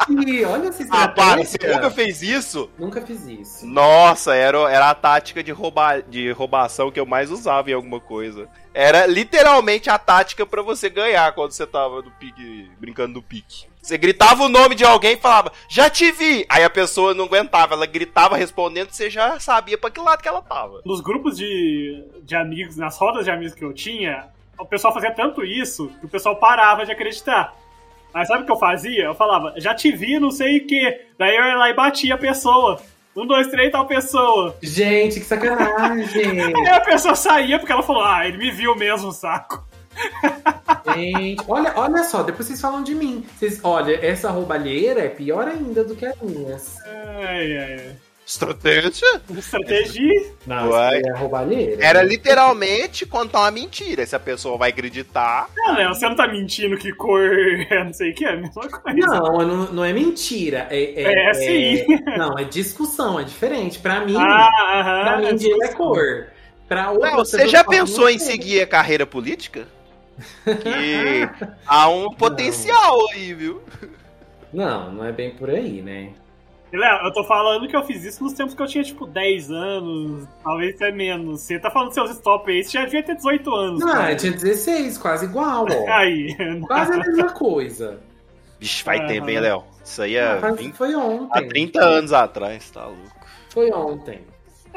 Speaker 3: gente! Olha essa
Speaker 1: Ah, para, você
Speaker 3: estratégia.
Speaker 1: nunca fez isso?
Speaker 3: Nunca fiz isso.
Speaker 1: Nossa, era, era a tática de, roubar, de roubação que eu mais usava em alguma coisa. Era literalmente a tática pra você ganhar quando você tava no pique, brincando no pique. Você gritava o nome de alguém e falava, já te vi! Aí a pessoa não aguentava, ela gritava respondendo, você já sabia pra que lado que ela tava.
Speaker 2: Nos grupos de, de amigos, nas rodas de amigos que eu tinha, o pessoal fazia tanto isso que o pessoal parava de acreditar. Aí sabe o que eu fazia? Eu falava, já te vi, não sei o que. Daí eu ia lá e batia a pessoa. Um, dois, três, tal pessoa.
Speaker 3: Gente, que sacanagem! <laughs>
Speaker 2: Aí a pessoa saía porque ela falou, ah, ele me viu mesmo, saco.
Speaker 3: Gente, olha, olha só, depois vocês falam de mim. Vocês, olha, essa roubalheira é pior ainda do que as minhas.
Speaker 2: Ai, ai, ai.
Speaker 1: Estratégia?
Speaker 2: Estratégia.
Speaker 3: Não,
Speaker 1: Uai.
Speaker 3: é roubalheira.
Speaker 1: Era literalmente contar uma mentira. Se a pessoa vai acreditar.
Speaker 2: Ah, Léo, você não tá mentindo que cor é não sei o que, é a mesma coisa.
Speaker 3: Não, não, não é mentira. É,
Speaker 2: É, sim.
Speaker 3: Não, é discussão, é diferente. Pra mim,
Speaker 2: Ah,
Speaker 3: pra
Speaker 2: aham.
Speaker 3: mim, dinheiro é cor. Pra outra
Speaker 1: Não, você já pensou
Speaker 3: não
Speaker 1: em seguir a carreira política? Que <laughs> há um potencial aí, viu?
Speaker 3: Não, não é bem por aí, né?
Speaker 2: Léo, eu tô falando que eu fiz isso nos tempos que eu tinha, tipo, 10 anos, talvez até menos. Você tá falando seus stop aí, você já devia ter 18 anos.
Speaker 3: Não,
Speaker 2: cara.
Speaker 3: eu tinha 16, quase igual, ó. <laughs>
Speaker 2: Aí.
Speaker 3: Quase a mesma coisa.
Speaker 1: Vixe, vai
Speaker 2: Aham.
Speaker 1: tempo, hein, Léo? Isso aí é
Speaker 3: Mas
Speaker 1: 20,
Speaker 3: foi
Speaker 1: há
Speaker 3: ontem.
Speaker 1: 30 anos atrás, tá louco.
Speaker 3: Foi ontem.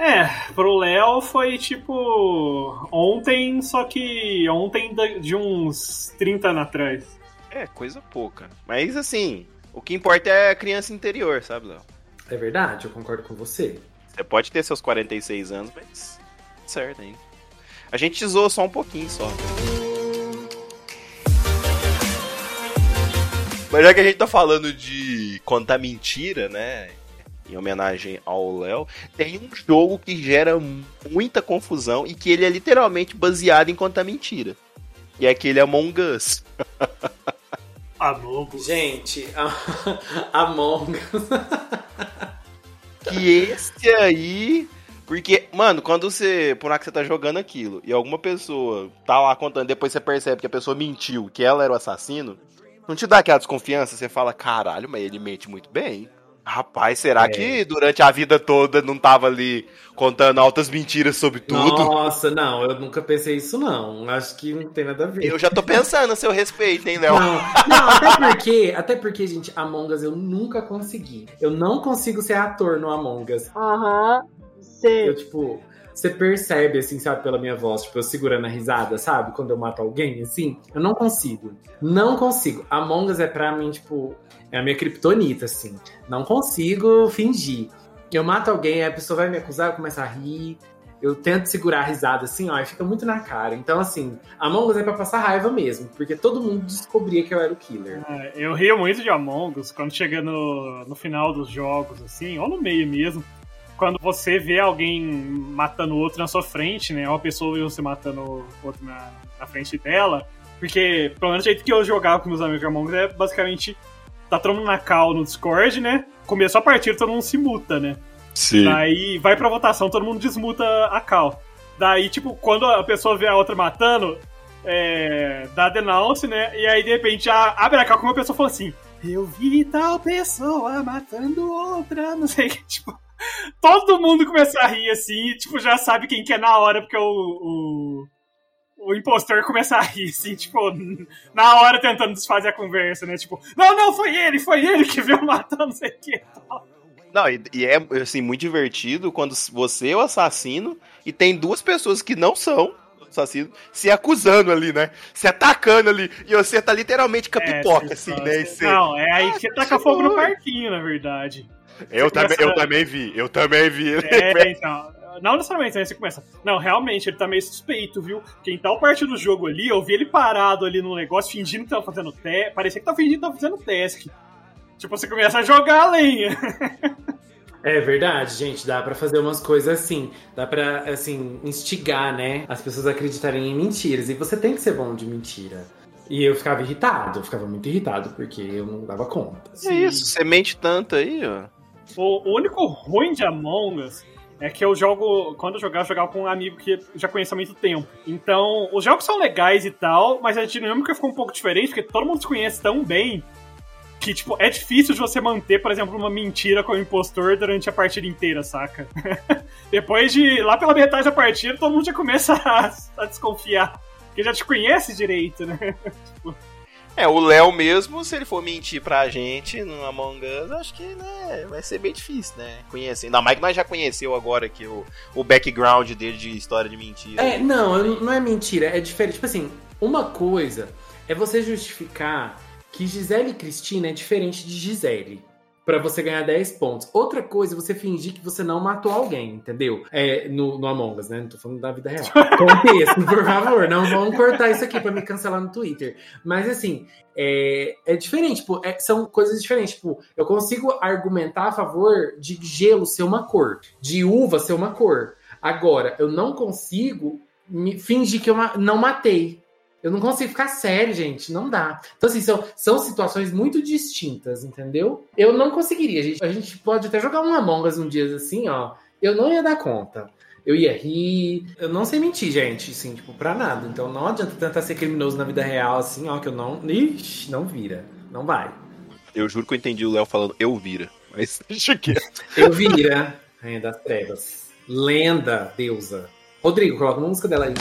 Speaker 2: É, pro Léo foi tipo. Ontem, só que ontem de uns 30 anos atrás.
Speaker 1: É, coisa pouca. Mas assim, o que importa é a criança interior, sabe, Léo?
Speaker 3: É verdade, eu concordo com você.
Speaker 1: Você pode ter seus 46 anos, mas. Certo ainda. A gente zoou só um pouquinho só. Mas já que a gente tá falando de contar mentira, né? Em homenagem ao Léo, tem um jogo que gera muita confusão e que ele é literalmente baseado em contar mentira. E é aquele Among Us. <laughs>
Speaker 2: Amogo.
Speaker 3: Gente, a... <laughs> Among Us. <laughs>
Speaker 1: Que esse aí. Porque, mano, quando você. Por lá que você tá jogando aquilo e alguma pessoa tá lá contando, depois você percebe que a pessoa mentiu, que ela era o assassino, não te dá aquela desconfiança? Você fala, caralho, mas ele mente muito bem. Rapaz, será
Speaker 3: É.
Speaker 1: que durante a vida toda não tava ali contando altas mentiras sobre tudo?
Speaker 3: Nossa, não, eu nunca pensei isso, não. Acho que não tem nada a ver.
Speaker 1: Eu já tô pensando a seu respeito, hein, Léo?
Speaker 3: Não, não, até porque, até porque, gente, Among Us eu nunca consegui. Eu não consigo ser ator no Among Us.
Speaker 6: Aham,
Speaker 3: Eu,
Speaker 6: sei.
Speaker 3: tipo, você percebe, assim, sabe, pela minha voz, tipo, eu segurando a risada, sabe? Quando eu mato alguém, assim, eu não consigo. Não consigo. Among Us é pra mim, tipo, é a minha kriptonita, assim. Não consigo fingir. Eu mato alguém, a pessoa vai me acusar, eu começo a rir. Eu tento segurar a risada, assim, ó, e fica muito na cara. Então, assim, Among Us é pra passar raiva mesmo, porque todo mundo descobria que eu era o killer.
Speaker 2: É, Eu rio muito de Among Us quando chega no, no final dos jogos, assim, ou no meio mesmo. Quando você vê alguém matando outro na sua frente, né? Ou a pessoa vê você matando o outro na, na frente dela. Porque, pelo menos o jeito que eu jogava com meus amigos de Among Us é basicamente. Tá todo mundo na call no Discord, né? Começou a partida, todo mundo se muta, né?
Speaker 1: Sim.
Speaker 2: Daí vai pra votação, todo mundo desmuta a cal. Daí, tipo, quando a pessoa vê a outra matando, é, dá denounce, né? E aí, de repente, já abre a cal com uma pessoa falando assim: Eu vi tal pessoa matando outra, <laughs> não sei o que, tipo. Todo mundo começa a rir assim, e, tipo, já sabe quem que é na hora, porque o, o, o impostor começa a rir, assim, tipo, <laughs> na hora tentando desfazer a conversa, né? Tipo, não, não, foi ele, foi ele que veio matando, não sei o que.
Speaker 1: Não, e, e é assim, muito divertido quando você é o assassino e tem duas pessoas que não são assassinos se acusando ali, né? Se atacando ali. E você tá literalmente com a pipoca, assim, né? E você-
Speaker 2: Não, é aí que você taca
Speaker 1: que
Speaker 2: fogo no parquinho, na verdade.
Speaker 1: Eu, também,
Speaker 2: começa-
Speaker 1: eu também vi, eu também vi.
Speaker 2: É, então. Não necessariamente, aí você começa. Não, realmente, ele tá meio suspeito, viu? Porque em tal parte do jogo ali, eu vi ele parado ali no negócio, fingindo que tava fazendo teste. Parecia que tava fingindo que tava fazendo task. Tipo, você começa a jogar a lenha. <laughs>
Speaker 3: É verdade, gente, dá pra fazer umas coisas assim, dá pra, assim, instigar, né, as pessoas a acreditarem em mentiras, e você tem que ser bom de mentira. E eu ficava irritado, eu ficava muito irritado, porque eu não dava conta.
Speaker 1: É isso, você mente tanto aí, ó.
Speaker 2: O, único ruim de Among Us é que eu jogo. Quando eu jogava, eu jogava com um amigo que já conheço há muito tempo. Então, os jogos são legais e tal, mas a dinâmica ficou um pouco diferente, porque todo mundo se conhece tão bem que, tipo, é difícil de você manter, por exemplo, uma mentira com o impostor durante a partida inteira, saca? <laughs> Depois de. lá pela metade da partida, todo mundo já começa <laughs> a, a desconfiar. Porque já te conhece direito, né? <laughs> tipo.
Speaker 1: É, o Léo mesmo, se ele for mentir pra gente no Among Us, acho que né, vai ser bem difícil, né? Conhecer. Ainda mais que nós já conheceu agora aqui o, o background dele de história de mentira.
Speaker 3: É, não, não é mentira, é diferente. Tipo assim, uma coisa é você justificar que Gisele Cristina é diferente de Gisele. Pra você ganhar 10 pontos. Outra coisa é você fingir que você não matou alguém, entendeu? É, no, no Among Us, né? Não tô falando da vida real. <laughs> Contexto, por favor, não vamos cortar isso aqui pra me cancelar no Twitter. Mas assim, é, é diferente, tipo, é, são coisas diferentes. Tipo, eu consigo argumentar a favor de gelo ser uma cor, de uva ser uma cor. Agora, eu não consigo me fingir que eu não matei. Eu não consigo ficar sério, gente. Não dá. Então, assim, são, são situações muito distintas, entendeu? Eu não conseguiria, gente. A gente pode até jogar um Among Us um dia assim, ó. Eu não ia dar conta. Eu ia rir. Eu não sei mentir, gente, assim, tipo, pra nada. Então não adianta tentar ser criminoso na vida real, assim, ó, que eu não. Ixi, não vira. Não vai.
Speaker 1: Eu juro que eu entendi o Léo falando eu vira. Mas <laughs> deixa quieto.
Speaker 3: Eu vira, Rainha das Trevas. Lenda, deusa. Rodrigo, coloca uma música dela aí.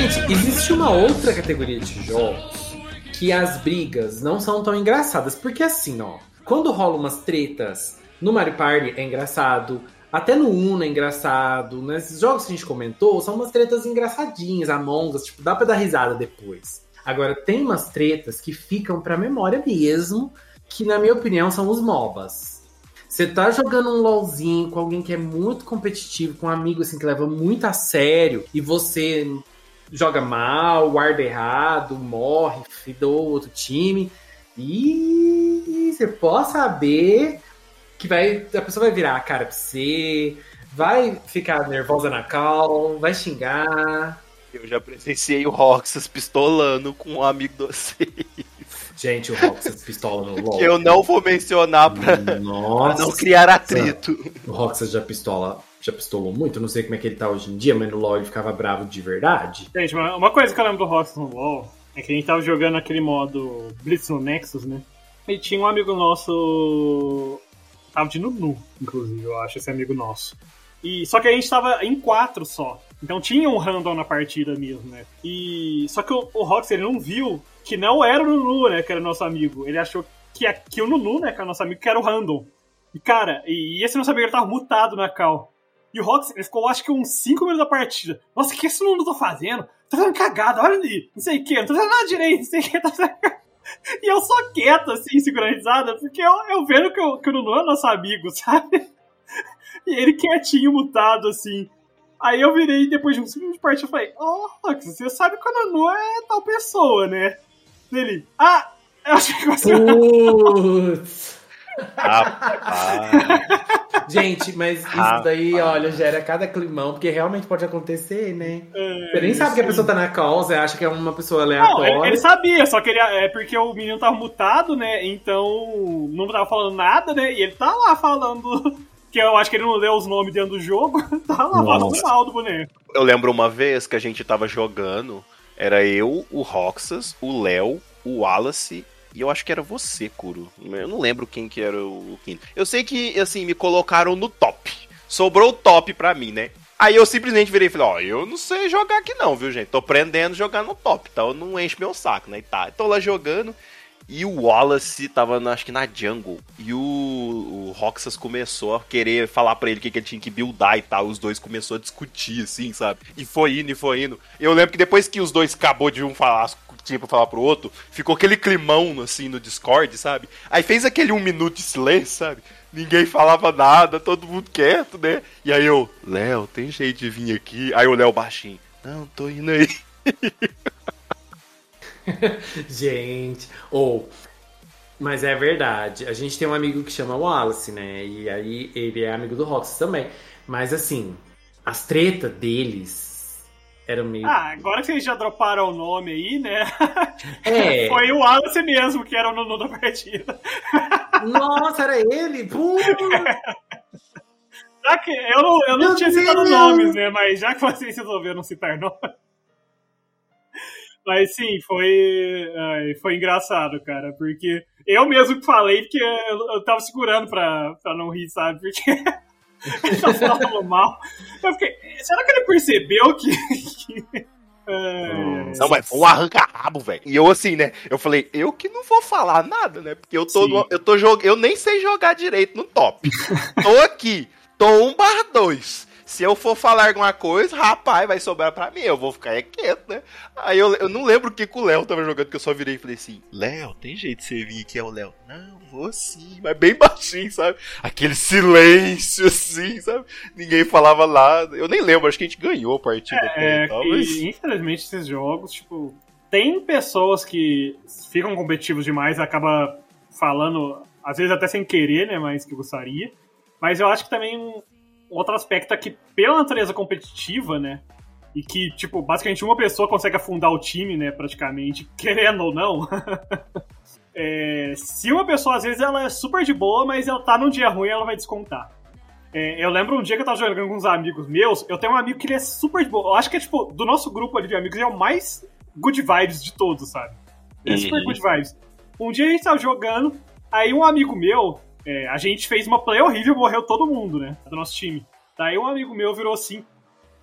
Speaker 3: Gente, existe uma outra categoria de jogos que as brigas não são tão engraçadas. Porque assim, ó, quando rola umas tretas no Mario Party é engraçado, até no Uno é engraçado, nesses jogos que a gente comentou, são umas tretas engraçadinhas, Among Us, tipo, dá pra dar risada depois. Agora, tem umas tretas que ficam pra memória mesmo, que na minha opinião são os MOBAs. Você tá jogando um LOLzinho com alguém que é muito competitivo, com um amigo assim que leva muito a sério, e você joga mal, guarda errado, morre, do outro time. E você pode saber que vai, a pessoa vai virar a cara pra você, vai ficar nervosa na cal, vai xingar.
Speaker 1: Eu já presenciei o Roxas pistolando com um amigo vocês.
Speaker 3: Gente, o Roxas pistola no LoL.
Speaker 1: Que eu não vou mencionar pra, pra não criar atrito.
Speaker 3: o Roxas já pistola, já pistolou muito. Não sei como é que ele tá hoje em dia, mas no LoL ele ficava bravo de verdade.
Speaker 2: Gente, uma coisa que eu lembro do Rox no LoL é que a gente tava jogando aquele modo Blitz no Nexus, né? E tinha um amigo nosso. Tava de Nunu, inclusive, eu acho, esse amigo nosso. E, só que a gente tava em quatro só. Então tinha um random na partida mesmo, né? E. Só que o, o Rox, ele não viu que não era o Nunu, né? Que era o nosso amigo. Ele achou que, que o Nunu, né? Que era o nosso amigo, que era o random. E, cara, e, esse nosso amigo ele tava mutado na cal. E o Rox, ele ficou, acho que uns 5 minutos da partida. Nossa, o que esse Nunu tá fazendo? Tá fazendo cagada, olha ali. Não sei o que, não tá fazendo nada direito, não sei o que. Tá fazendo... <laughs> E eu só quieto, assim, segurando a risada, porque eu, eu vendo que o, que o Nunu é nosso amigo, <laughs> sabe? E ele quietinho, mutado, assim. Aí eu virei, depois de uns 5 minutos de partida, eu falei, ó, Rox, você sabe que o Nunu é tal pessoa, né? Ele, ah, eu achei que você...
Speaker 3: Putz! <laughs>
Speaker 1: Rapaz.
Speaker 3: Gente, mas isso daí, olha, gera cada climão, porque realmente pode acontecer, né? Você nem sabe que a pessoa tá na você acha que é uma pessoa
Speaker 2: Não,
Speaker 3: aleatória.
Speaker 2: ele, ele sabia, só que ele, é porque o menino tava mutado, né? Então não tava falando nada, né? E ele tá lá falando. Que eu acho que ele não leu os nomes dentro do jogo. <laughs> Tá lá falando mal do boneco.
Speaker 1: Eu lembro uma vez que a gente tava jogando, era eu, o Roxas, o Léo, o Wallace e eu acho que era você, Kuro. Eu não lembro quem que era o quinto. Eu sei que, assim, me colocaram no top. Sobrou o top pra mim, né? Aí eu simplesmente virei e falei, ó, eu não sei jogar aqui não, viu, gente? Tô aprendendo a jogar no top, então não enche meu saco, né? E tá, tô lá jogando e o Wallace tava, acho que na jungle. E o, o Roxas começou a querer falar pra ele o que, que ele tinha que buildar e tal. Os dois começou a discutir, assim, sabe? E foi indo, e foi indo. Eu lembro que depois que os dois acabou de um falar tinha pra falar pro outro, ficou aquele climão, assim, no Discord, sabe? Aí fez aquele um minuto de silêncio, sabe? Ninguém falava nada, todo mundo quieto, né? E aí eu, Léo, tem jeito de vir aqui? Aí o Léo baixinho, não, tô indo aí. <laughs>
Speaker 3: Gente, ou. mas é verdade. A gente tem um amigo que chama Wallace, né? E aí ele é amigo do Rox também. Mas assim, as tretas deles Era meio.
Speaker 2: Ah, agora que vocês já droparam o nome aí, né?
Speaker 3: É. <laughs>
Speaker 2: Foi o Wallace mesmo que era o nono da partida. <laughs>
Speaker 3: Nossa, era ele? <laughs>
Speaker 2: Já que eu não, eu não
Speaker 3: Meu
Speaker 2: tinha citado
Speaker 3: Deus!
Speaker 2: nomes, né? Mas já que vocês resolveram citar nomes. Mas sim, foi, ai, foi engraçado, cara, porque eu mesmo que falei, porque eu, eu tava segurando pra, pra não rir, sabe? Porque <laughs> ele tava falando mal. Eu fiquei, será que ele percebeu que. que- ai,
Speaker 1: Não, mas foi um arranca-rabo, velho. E eu assim, né? Eu falei, eu que não vou falar nada, né? Porque eu tô, no- eu tô jogando, eu nem sei jogar direito no top. <laughs> tô aqui, tô 1 barra 2. Se eu for falar alguma coisa, rapaz, vai sobrar pra mim. Eu vou ficar é quieto, né? Aí eu, eu não lembro o que, que o Léo tava jogando, que eu só virei e falei assim: Léo, tem jeito de você vir aqui, é o Léo. Não, vou sim, mas bem baixinho, sabe? Aquele silêncio assim, sabe? Ninguém falava nada. Eu nem lembro, acho que a gente ganhou a partida.
Speaker 2: É,
Speaker 1: e tal,
Speaker 2: que,
Speaker 1: mas-
Speaker 2: infelizmente esses jogos, tipo, tem pessoas que ficam competitivos demais acaba falando, às vezes até sem querer, né, mais que gostaria. Mas eu acho que também outro aspecto é que pela natureza competitiva, né, e que, tipo, basicamente uma pessoa consegue afundar o time, né, praticamente, <laughs> querendo ou não. <laughs> é, se uma pessoa, às vezes, ela é super de boa, mas ela tá num dia ruim, ela vai descontar. É, eu lembro um dia que eu tava jogando com uns amigos meus, eu tenho um amigo que ele é super de boa. Eu acho que é, tipo, do nosso grupo ali de amigos, ele é o mais good vibes de todos, sabe? Ele é super
Speaker 1: Uhum.
Speaker 2: good vibes. Um dia a gente tava jogando, aí um amigo meu, é, a gente fez uma play horrível, morreu todo mundo, né? Do nosso time. Daí um amigo meu virou assim.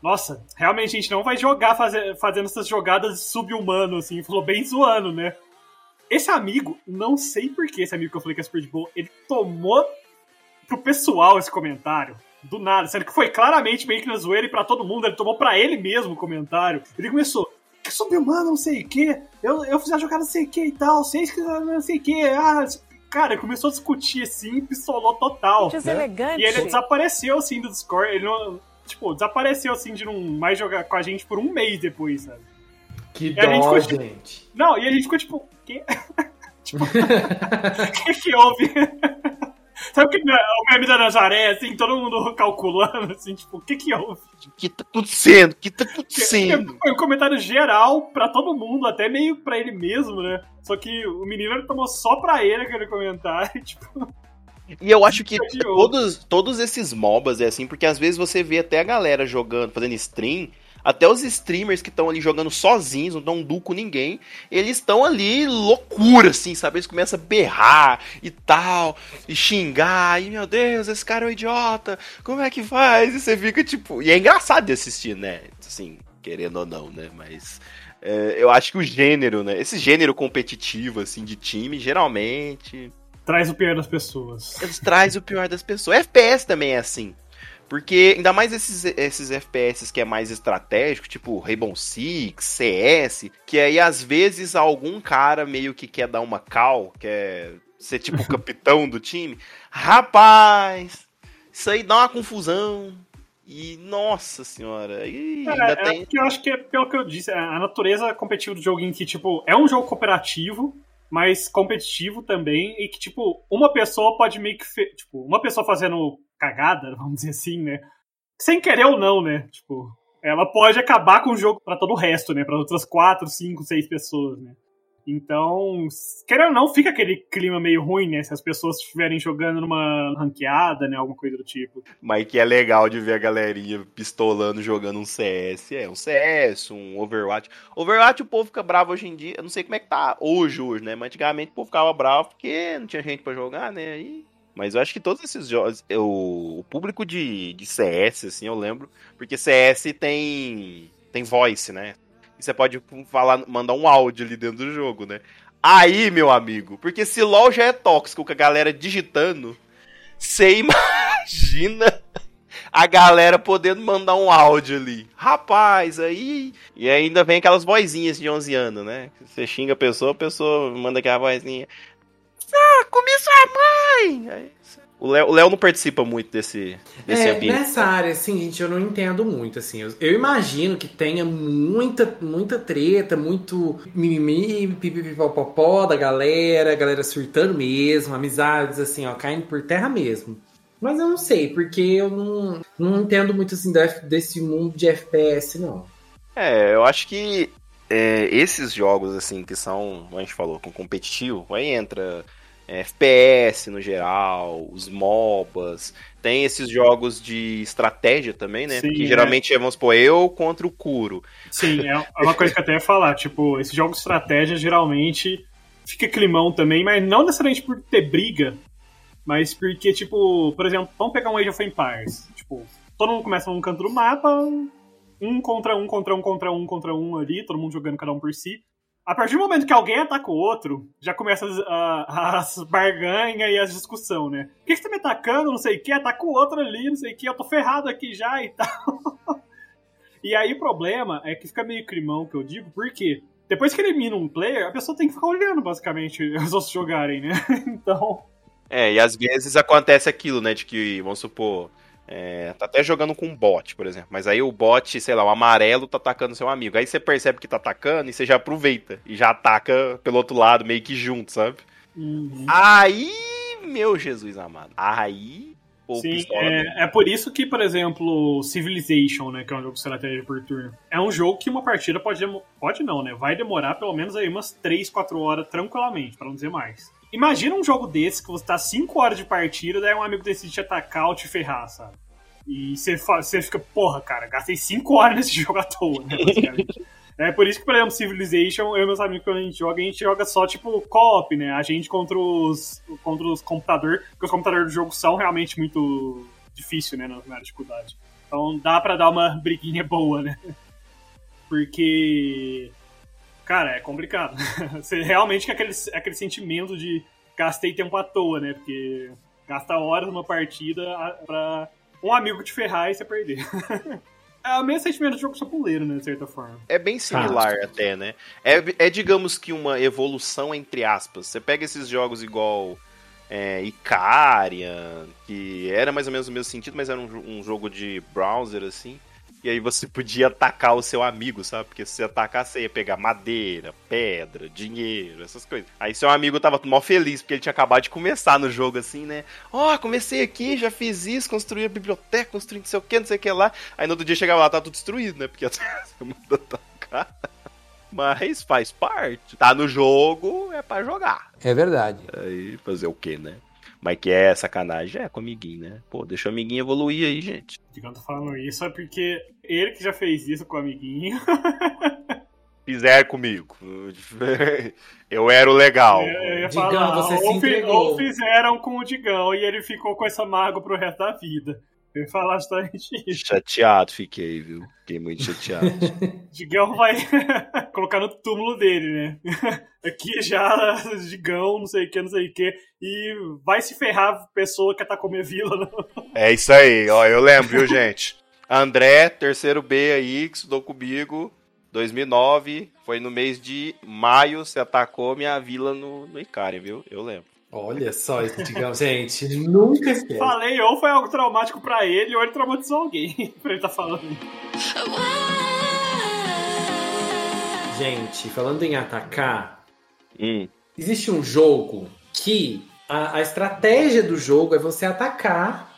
Speaker 2: Nossa, realmente a gente não vai jogar faze- fazendo essas jogadas sub-humano, assim, falou bem zoando, né? Esse amigo, não sei por que esse amigo que eu falei que é super de boa, ele tomou pro pessoal esse comentário. Do nada, sendo que foi claramente meio que na zoeira e pra todo mundo, ele tomou pra ele mesmo o comentário. Ele começou, que sub-humano, não sei o que, eu, eu fiz a jogada não sei o que e tal, vocês que não sei o que, ah, cara, ele começou a discutir assim, pistolou total.
Speaker 6: Deselegante.
Speaker 2: E ele desapareceu assim do Discord, ele não, tipo, desapareceu assim de não mais jogar com a gente por um mês depois, sabe?
Speaker 3: Que
Speaker 2: E a gente
Speaker 3: dó,
Speaker 2: ficou, tipo,
Speaker 3: gente.
Speaker 2: Não, e a gente ficou tipo, quê? <laughs> tipo, <laughs> o que que houve? Sabe que o meme da Nazaré, assim, todo mundo calculando, assim, tipo, o que que houve?
Speaker 1: O que tá acontecendo? O que tá acontecendo?
Speaker 2: Foi um comentário geral pra todo mundo, até meio pra ele mesmo, né? Só que o menino tomou só pra ele aquele comentário, <laughs> tipo,
Speaker 1: E eu acho que todos, todos esses MOBAs é assim, porque às vezes você vê até a galera jogando, fazendo stream, até os streamers que estão ali jogando sozinhos, não dão duco com ninguém, eles estão ali loucura, assim, sabe? Eles começam a berrar e tal, e xingar, e meu Deus, esse cara é um idiota, como é que faz? E você fica tipo. E é engraçado de assistir, né? Assim, querendo ou não, né? Mas. é, eu acho que o gênero, né? Esse gênero competitivo, assim, de time, geralmente
Speaker 2: traz o pior das pessoas.
Speaker 1: traz o pior das pessoas. FPS também é assim. Porque ainda mais esses, esses FPS que é mais estratégico, tipo Rainbow Six, CS, que aí às vezes algum cara meio que quer dar uma cal, quer ser tipo o <laughs> capitão do time. Rapaz, isso aí dá uma confusão. E nossa senhora, e
Speaker 2: É,
Speaker 1: ainda
Speaker 2: é
Speaker 1: tem.
Speaker 2: porque eu acho que é pelo que eu disse, a natureza competitiva do jogo em que, tipo, é um jogo cooperativo, mas competitivo também, e que, tipo, uma pessoa pode meio que. Tipo, uma pessoa fazendo cagada, <laughs> vamos dizer assim, né? Sem querer ou não, né? Tipo, ela pode acabar com o jogo pra todo o resto, né? Pra outras quatro, cinco, seis pessoas, né? Então, querendo ou não, fica aquele clima meio ruim, né? Se as pessoas estiverem jogando numa ranqueada, né? Alguma coisa do tipo.
Speaker 1: Mas que é legal de ver a galerinha pistolando jogando um CS. É, um CS, um Overwatch. Overwatch o povo fica bravo hoje em dia. Eu não sei como é que tá hoje, hoje, né? Mas antigamente o povo ficava bravo porque não tinha gente pra jogar, né? Aí... Mas eu acho que todos esses jogos. o público de, de CS, assim, eu lembro. Porque CS tem. tem voice, né? E você pode falar, mandar um áudio ali dentro do jogo, né? Aí, meu amigo, porque se LOL já é tóxico com a galera digitando, você imagina a galera podendo mandar um áudio ali. Rapaz, aí. E ainda vem aquelas vozinhas de 11 anos, né? Você xinga a pessoa, a pessoa manda aquela vozinha. Ah, comi sua mãe! Aí, o Léo o Léo não participa muito desse, desse
Speaker 3: É,
Speaker 1: ambiente.
Speaker 3: nessa área, assim, gente, eu não entendo muito, assim. Eu, eu imagino que tenha muita, muita treta, muito mimimi, pipipipopopó da galera, galera surtando mesmo, amizades, assim, ó, caindo por terra mesmo. Mas eu não sei, porque eu não, não entendo muito, assim, desse mundo de FPS, não.
Speaker 1: É, eu acho que é, esses jogos, assim, que são, como a gente falou, com competitivo, aí entra é, FPS no geral, os MOBAs, tem esses jogos de estratégia também, né?
Speaker 2: Sim,
Speaker 1: que
Speaker 2: é.
Speaker 1: geralmente é, vamos supor, eu contra o Kuro.
Speaker 2: Sim, é uma coisa que eu até ia falar. Tipo, esses jogos de estratégia geralmente fica climão também, mas não necessariamente por ter briga, mas porque, tipo, por exemplo, vamos pegar um Age of Empires. Tipo, todo mundo começa num canto do mapa, um contra um, contra um, contra um, contra um ali, todo mundo jogando cada um por si. A partir do momento que alguém ataca o outro, já começa as, a- as barganhas e as discussão, né? Por que que você tá me atacando? Não sei o que, ataca o outro ali, não sei o que, eu tô ferrado aqui já e tal. <laughs> E aí o problema é que fica meio climão que eu digo, porque depois que elimina um player, a pessoa tem que ficar olhando, basicamente, <laughs> os outros jogarem, né? <laughs> Então.
Speaker 1: É, e às vezes acontece aquilo, né? De que, vamos supor, é, tá até jogando com um bot, por exemplo. Mas aí o bot, sei lá, o amarelo tá atacando seu amigo. Aí você percebe que tá atacando e você já aproveita. E já ataca pelo outro lado, meio que junto, sabe?
Speaker 2: uhum.
Speaker 1: Aí, meu Jesus amado. Aí. Pô,
Speaker 2: Sim, é, é por isso que, por exemplo, Civilization, né, que é um jogo de estratégia por turno, é um jogo que uma partida pode, pode não, né, vai demorar pelo menos aí umas 3, 4 horas tranquilamente, pra não dizer mais. Imagina um jogo desse que você tá 5 horas de partida, daí um amigo decide te atacar ou te ferrar, sabe? E você, fica, porra, cara, gastei 5 horas nesse <laughs> jogo à toa, né. É por isso que, por exemplo, Civilization, eu e meus amigos, quando a gente joga, a gente joga só, tipo, co-op, né? A gente contra os, contra os computadores, porque os computadores do jogo são realmente muito difícil, né, na primeira dificuldade. Então dá pra dar uma briguinha boa, né? <laughs> Porque, cara, é complicado. <laughs> Você realmente quer aquele, aquele sentimento de gastei tempo à toa, né? Porque gasta horas numa partida pra um amigo te ferrar e você perder. <laughs> É o mesmo sentimento de jogo chapuleiro, né, de certa forma.
Speaker 1: É bem similar até, né? É, é, digamos que uma evolução entre aspas. Você pega esses jogos igual é, Icarian, que era mais ou menos o mesmo sentido, mas era um, um jogo de browser, assim. E aí você podia atacar o seu amigo, sabe? Porque se você atacar, você ia pegar madeira, pedra, dinheiro, essas coisas. Aí seu amigo tava mó feliz, porque ele tinha acabado de começar no jogo, assim, né? Ó, comecei aqui, já fiz isso, construí a biblioteca, construí não sei o que, não sei o que lá. Aí no outro dia chegava lá, tá tudo destruído, né? Porque você mandou atacar. Mas faz parte. Tá no jogo, é pra jogar.
Speaker 4: É verdade.
Speaker 1: Aí fazer o quê, né? Mas que é sacanagem, é com o amiguinho, né? Pô, deixa o amiguinho evoluir aí, gente.
Speaker 2: Eu tô falando isso é porque ele que já fez isso com o amiguinho. <laughs>
Speaker 1: Fizer comigo. <laughs> Eu era o legal.
Speaker 2: Eu
Speaker 3: Digão, você se
Speaker 2: ou, fi-
Speaker 3: entregou.
Speaker 2: ou fizeram com o Digão e ele ficou com essa mágoa pro resto da vida. Eu ia falar justamente isso.
Speaker 1: Chateado fiquei, viu? Fiquei muito chateado. <laughs>
Speaker 2: Digão vai <laughs> colocar no túmulo dele, né? <laughs> Aqui já, Digão, não sei o que, não sei o que. E vai se ferrar a pessoa que atacou minha vila. né?
Speaker 1: é isso aí, ó. Eu lembro, viu, gente? André, terceiro B aí, que estudou comigo. 2009, foi no mês de maio, você atacou minha vila no, no Icari, viu? Eu lembro.
Speaker 3: Olha só isso, digamos, gente. Nunca esquece.
Speaker 2: Falei, ou foi algo traumático pra ele, ou ele traumatizou alguém. <laughs> pra ele tá falando.
Speaker 3: Gente, falando em atacar,
Speaker 1: Hum.
Speaker 3: existe um jogo que a, a estratégia do jogo é você atacar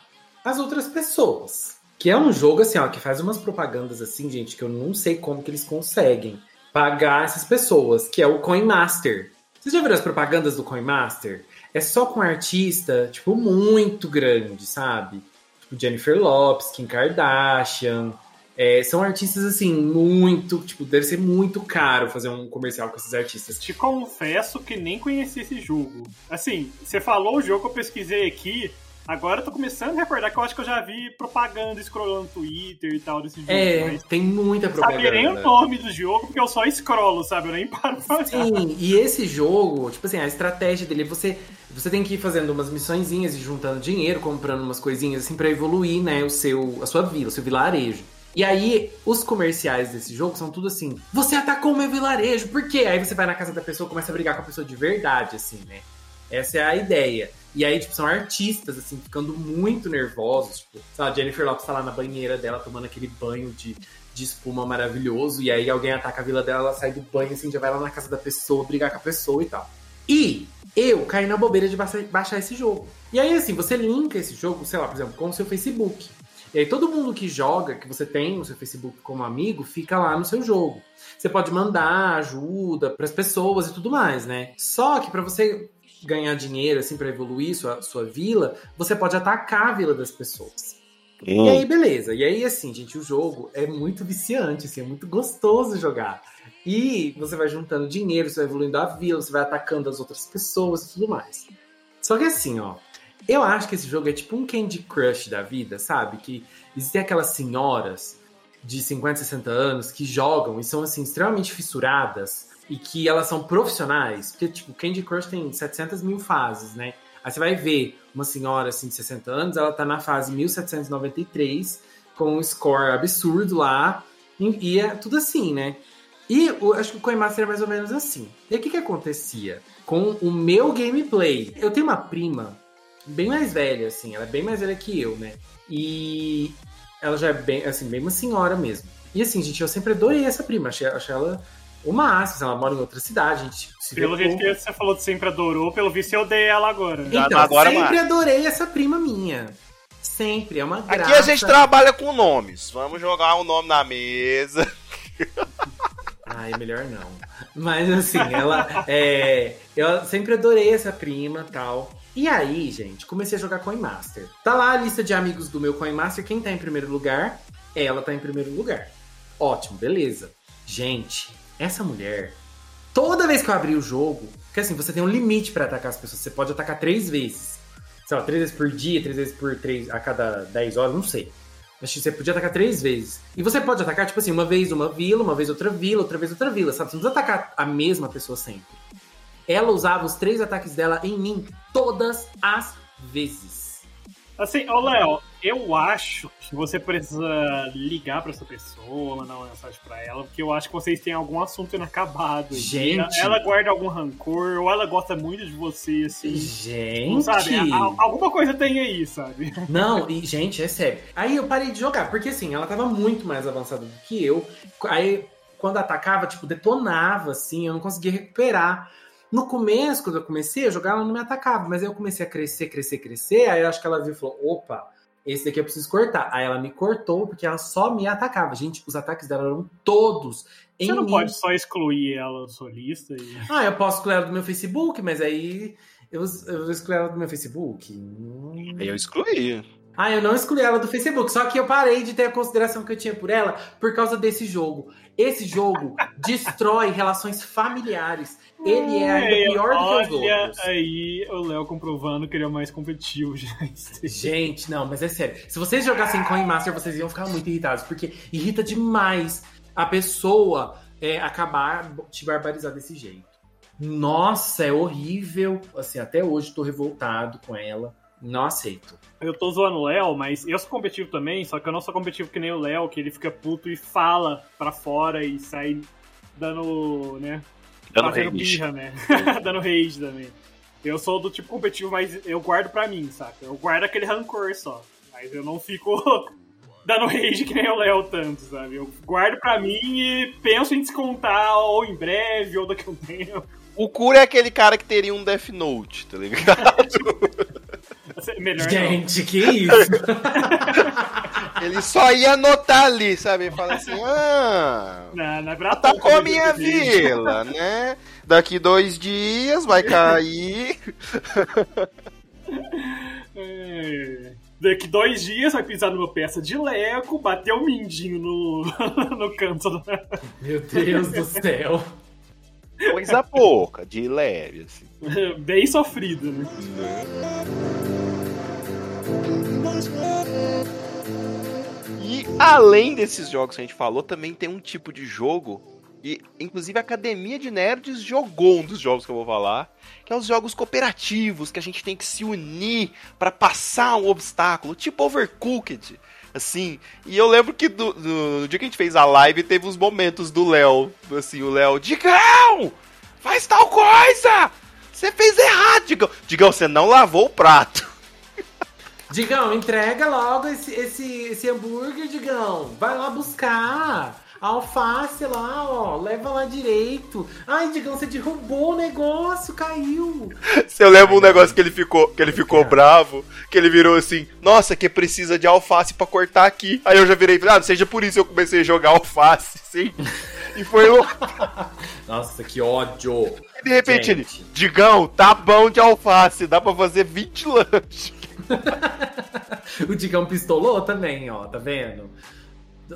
Speaker 3: as outras pessoas. Que é um jogo assim, ó, que faz umas propagandas assim, gente, que eu não sei como que eles conseguem pagar essas pessoas, que é o Coin Master. Vocês já viram as propagandas do Coin Master? É só com artista, tipo, muito grande, sabe? Tipo, Jennifer Lopes, Kim Kardashian. É, são artistas, assim, muito. Tipo, deve ser muito caro fazer um comercial com esses artistas.
Speaker 2: Te confesso que nem conheci esse jogo. Assim, você falou o jogo, eu pesquisei aqui. Agora eu tô começando a recordar que eu acho que eu já vi propaganda scrollando no Twitter e tal desse jogo.
Speaker 3: É, tem muita
Speaker 2: sabia nem o
Speaker 3: propaganda.
Speaker 2: nome do jogo, porque eu só scrollo, sabe? Eu nem paro pra.
Speaker 3: Sim, e esse jogo, tipo assim, a estratégia dele, você, você tem que ir fazendo umas missõezinhas e juntando dinheiro, comprando umas coisinhas assim pra evoluir, né, o seu, a sua vila, o seu vilarejo. E aí, os comerciais desse jogo são tudo assim: você atacou meu vilarejo, por quê? Aí você vai na casa da pessoa e começa a brigar com a pessoa de verdade, assim, né? Essa é a ideia. E aí, tipo, são artistas, assim, ficando muito nervosos. Tipo, sabe, a Jennifer Lopes tá lá na banheira dela tomando aquele banho de, de espuma maravilhoso. E aí alguém ataca a vila dela, ela sai do banho, assim, já vai lá na casa da pessoa, brigar com a pessoa e tal. E eu caí na bobeira de baixa- baixar esse jogo. E aí, assim, você linka esse jogo, sei lá, por exemplo, com o seu Facebook. E aí todo mundo que joga, que você tem no seu Facebook como amigo, fica lá no seu jogo. Você pode mandar ajuda para as pessoas e tudo mais, né? Só que para você ganhar dinheiro, assim, para evoluir sua, sua vila, você pode atacar a vila das pessoas.
Speaker 1: Hum.
Speaker 3: E aí, beleza. E aí, assim, gente, o jogo é muito viciante, assim, é muito gostoso jogar. E você vai juntando dinheiro, você vai evoluindo a vila, você vai atacando as outras pessoas e tudo mais. Só que assim, ó, eu acho que esse jogo é tipo um Candy Crush da vida, sabe? Que existem aquelas senhoras de 50, 60 anos que jogam e são, assim, extremamente fissuradas e que elas são profissionais. Porque, tipo, Candy Crush tem 700 mil fases, né? Aí você vai ver uma senhora, assim, de 60 anos, ela tá na fase 1793, com um score absurdo lá, e, é tudo assim, né? E eu acho que o Coinmaster é mais ou menos assim. E aí, o que que acontecia? Com o meu gameplay, eu tenho uma prima bem mais velha, assim, ela é bem mais velha que eu, né? E ela já é bem, assim, bem uma senhora mesmo. E assim, gente, eu sempre adorei essa prima, achei, achei ela o máximo, ela mora em outra cidade, a gente se
Speaker 2: Pelo jeito que você falou que sempre adorou, pelo visto eu odeio ela agora.
Speaker 1: Já
Speaker 3: Então,
Speaker 1: agora
Speaker 3: sempre
Speaker 1: mais.
Speaker 3: adorei essa prima minha. Sempre, é uma graça.
Speaker 1: Aqui a gente trabalha com nomes. Vamos jogar um nome na mesa. <laughs>
Speaker 3: Ai, melhor não. Mas assim, ela. É, eu sempre adorei essa prima tal. E aí, gente, comecei a jogar Coinmaster. Tá lá a lista de amigos do meu Coinmaster. Quem tá em primeiro lugar? Ela tá em primeiro lugar. Ótimo, beleza. Gente, essa mulher. Toda vez que eu abri o jogo, porque assim, você tem um limite pra atacar as pessoas. Você pode atacar três vezes. Sei lá, três vezes por dia, três vezes por três a cada 10 horas, não sei. Que você podia atacar três vezes. E você pode atacar, tipo assim, uma vez uma vila, uma vez outra vila, outra vez outra vila, sabe? Você não precisa atacar a mesma pessoa sempre. Ela usava os três ataques dela em mim todas as vezes.
Speaker 2: Assim, ô Léo, eu acho que você precisa ligar pra essa pessoa, mandar uma mensagem pra ela, porque eu acho que vocês têm algum assunto inacabado.
Speaker 3: Gente.
Speaker 2: Ela guarda algum rancor, ou ela gosta muito de você, assim.
Speaker 3: Gente!
Speaker 2: Sabe? Alguma coisa tem aí, sabe? <laughs>
Speaker 3: Não, e gente, é sério. Aí eu parei de jogar, porque assim, ela tava muito mais avançada do que eu. Aí, quando atacava, tipo, detonava, assim, eu não conseguia recuperar. No começo, quando eu comecei a jogar, ela não me atacava, mas aí eu comecei a crescer, crescer, crescer. Aí eu acho que ela viu e falou: opa, esse daqui eu preciso cortar. Aí ela me cortou, porque ela só me atacava. Gente, os ataques dela eram todos em
Speaker 2: Você não
Speaker 3: mim.
Speaker 2: pode só excluir ela da sua lista e.
Speaker 3: Ah, eu posso excluir ela do meu Facebook, mas aí eu, eu vou excluir ela do meu Facebook. Hum.
Speaker 1: Eu excluí.
Speaker 3: Ah, eu não excluí ela do Facebook, só que eu parei de ter a consideração que eu tinha por ela por causa desse jogo. Esse jogo <laughs> destrói relações familiares. Ele é ainda pior do que os outros.
Speaker 2: aí o Léo comprovando que ele é o mais competitivo <laughs> já.
Speaker 3: Gente, não, mas é sério. Se vocês jogassem Coin Master, vocês iam ficar muito irritados, porque irrita demais a pessoa é, acabar te barbarizar desse jeito. Nossa, é horrível. Assim, até hoje tô revoltado com ela. Não aceito.
Speaker 2: Eu tô zoando o Léo, mas eu sou competitivo também, só que eu não sou competitivo que nem o Léo, que ele fica puto e fala pra fora e sai dando, né?
Speaker 1: Dando
Speaker 2: fazendo
Speaker 1: rage.
Speaker 2: birra, né? <laughs> dando rage também. Eu sou do tipo competitivo, mas eu guardo pra mim, saca? Eu guardo aquele rancor só. Mas eu não fico <laughs> dando rage que nem o Léo tanto, sabe? Eu guardo pra mim e penso em descontar ou em breve ou daqui a um <laughs> tempo.
Speaker 1: O Kuro é aquele cara que teria um Death Note, tá ligado?
Speaker 2: Melhor não.
Speaker 3: Gente, que isso? <laughs>
Speaker 1: Ele só ia anotar ali, sabe? Fala assim, ah...
Speaker 2: Na, na verdade,
Speaker 1: Atacou a minha vila, né? Daqui dois dias vai cair.
Speaker 2: É. Daqui dois dias vai pisar numa peça de Lego, bater o mindinho no, <laughs> no canto. do-
Speaker 3: Meu Deus do céu.
Speaker 1: Coisa pouca, de leve, assim. <laughs>
Speaker 2: Bem sofrido, né?
Speaker 1: E além desses jogos que a gente falou, também tem um tipo de jogo. E inclusive a Academia de Nerds jogou um dos jogos que eu vou falar, que é os jogos cooperativos, que a gente tem que se unir pra passar um obstáculo, tipo Overcooked. Assim, e eu lembro que do- do- no dia que a gente fez a live, teve uns momentos do Léo, assim, o Léo, Digão, faz tal coisa! Você fez errado, Digão. Digão, você não lavou o prato.
Speaker 3: Digão, entrega logo esse, esse, esse hambúrguer, Digão. Vai lá buscar. A alface lá, ó, leva lá direito. Ai, Digão, você derrubou o negócio, caiu.
Speaker 1: Você lembra um negócio que ele ficou, que ele ficou bravo, que ele virou assim, nossa, que precisa de alface pra cortar aqui. Aí eu já virei, ah, seja por isso eu comecei a jogar alface, <laughs> sim. E foi louco. <laughs>
Speaker 3: Nossa, que ódio.
Speaker 1: E de repente
Speaker 3: Gente.
Speaker 1: ele, Digão, tá bom de alface, dá pra fazer 20 lanches. <laughs>
Speaker 3: O Digão pistolou também, ó, tá vendo?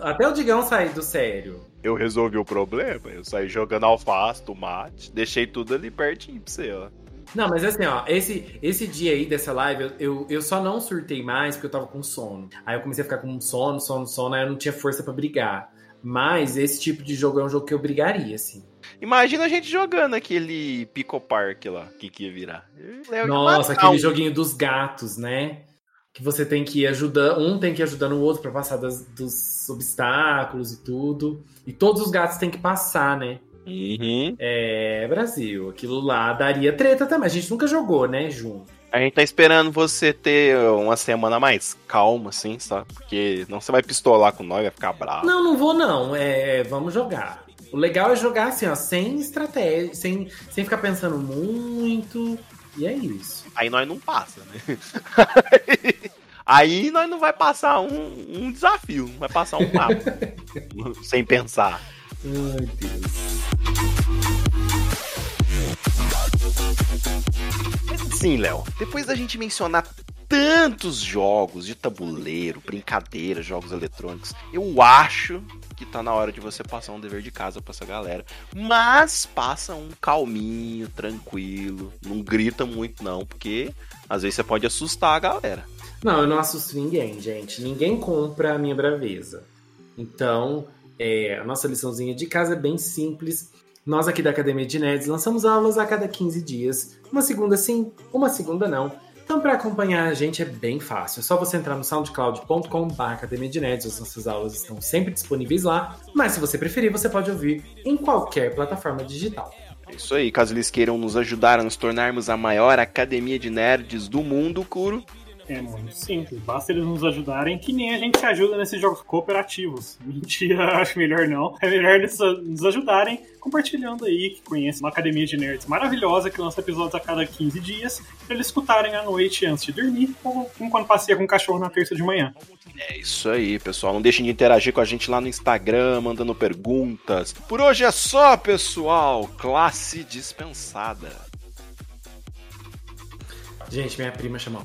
Speaker 3: Até o Digão sair do sério.
Speaker 1: Eu resolvi o problema, eu saí jogando alface, tomate, deixei tudo ali pertinho pra você, ó.
Speaker 3: Não, mas assim, ó, esse, esse dia aí dessa live, eu, eu, eu só não surtei mais porque eu tava com sono. Aí eu comecei a ficar com sono, sono, sono, aí eu não tinha força pra brigar. Mas esse tipo de jogo é um jogo que eu brigaria, assim.
Speaker 1: Imagina a gente jogando aquele Pico Park lá, o que, que ia virar. Ia
Speaker 3: Nossa,
Speaker 1: matar
Speaker 3: aquele joguinho dos gatos, né? Que você tem que ir ajudando, um tem que ir ajudando o outro pra passar das- dos obstáculos e tudo. E todos os gatos têm que passar, né?
Speaker 1: Uhum.
Speaker 3: É, Brasil, aquilo lá daria treta também. A gente nunca jogou, né, junto.
Speaker 1: A gente tá esperando você ter uma semana mais calma, assim, sabe? Porque não você vai pistolar com nós, vai ficar bravo.
Speaker 3: Não, não vou não. É, vamos jogar. O legal é jogar assim, ó, sem estratégia, sem, sem ficar pensando muito. E é isso.
Speaker 1: Aí nós não passa, né? <laughs> Aí nós não vai passar um, um desafio, não vai passar um papo. <laughs> sem pensar.
Speaker 3: Ai, Deus.
Speaker 1: Sim, Léo. Depois da gente mencionar tantos jogos de tabuleiro, brincadeira, jogos eletrônicos, eu acho que tá na hora de você passar um dever de casa pra essa galera. Mas passa um calminho, tranquilo. Não grita muito, não, porque às vezes você pode assustar a galera.
Speaker 3: Não, eu não assusto ninguém, gente. Ninguém compra a minha braveza. Então, é, a nossa liçãozinha de casa é bem simples. Nós aqui da Academia de Nerds lançamos aulas a cada 15 dias. Uma segunda sim, uma segunda não. Então, para acompanhar a gente é bem fácil. É só você entrar no soundcloud.com.br Academia de Nerds. As nossas aulas estão sempre disponíveis lá. Mas se você preferir, você pode ouvir em qualquer plataforma digital.
Speaker 1: É isso aí, caso eles queiram nos ajudar a nos tornarmos a maior academia de nerds do mundo, Kuro.
Speaker 2: É muito simples, basta eles nos ajudarem, que nem a gente se ajuda nesses jogos cooperativos. <laughs> Mentira, acho melhor não. É melhor eles nos ajudarem compartilhando aí, que conhece uma academia de nerds maravilhosa que lança episódios a cada 15 dias, pra eles escutarem à noite antes de dormir, ou enquanto passeia com o cachorro na terça de manhã.
Speaker 1: É isso aí, pessoal. Não deixem de interagir com a gente lá no Instagram, mandando perguntas. Por hoje é só, pessoal. Classe dispensada.
Speaker 3: Gente, minha prima chamou.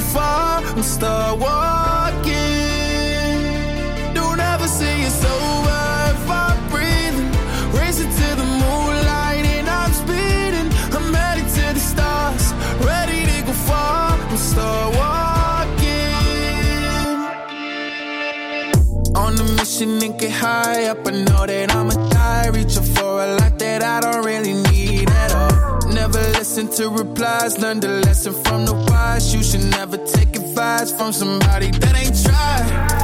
Speaker 6: Far and start walking. Don't ever say it's over if I'm breathing. Racing to the moonlight and I'm speeding. I'm headed to the stars, ready to go far and start walking. On a mission and get high up. I know that I'ma die. Reaching for a lot that I don't really need at all. Never listen to replies. Learn the lesson from the wise. You should never take advice from somebody that ain't tried.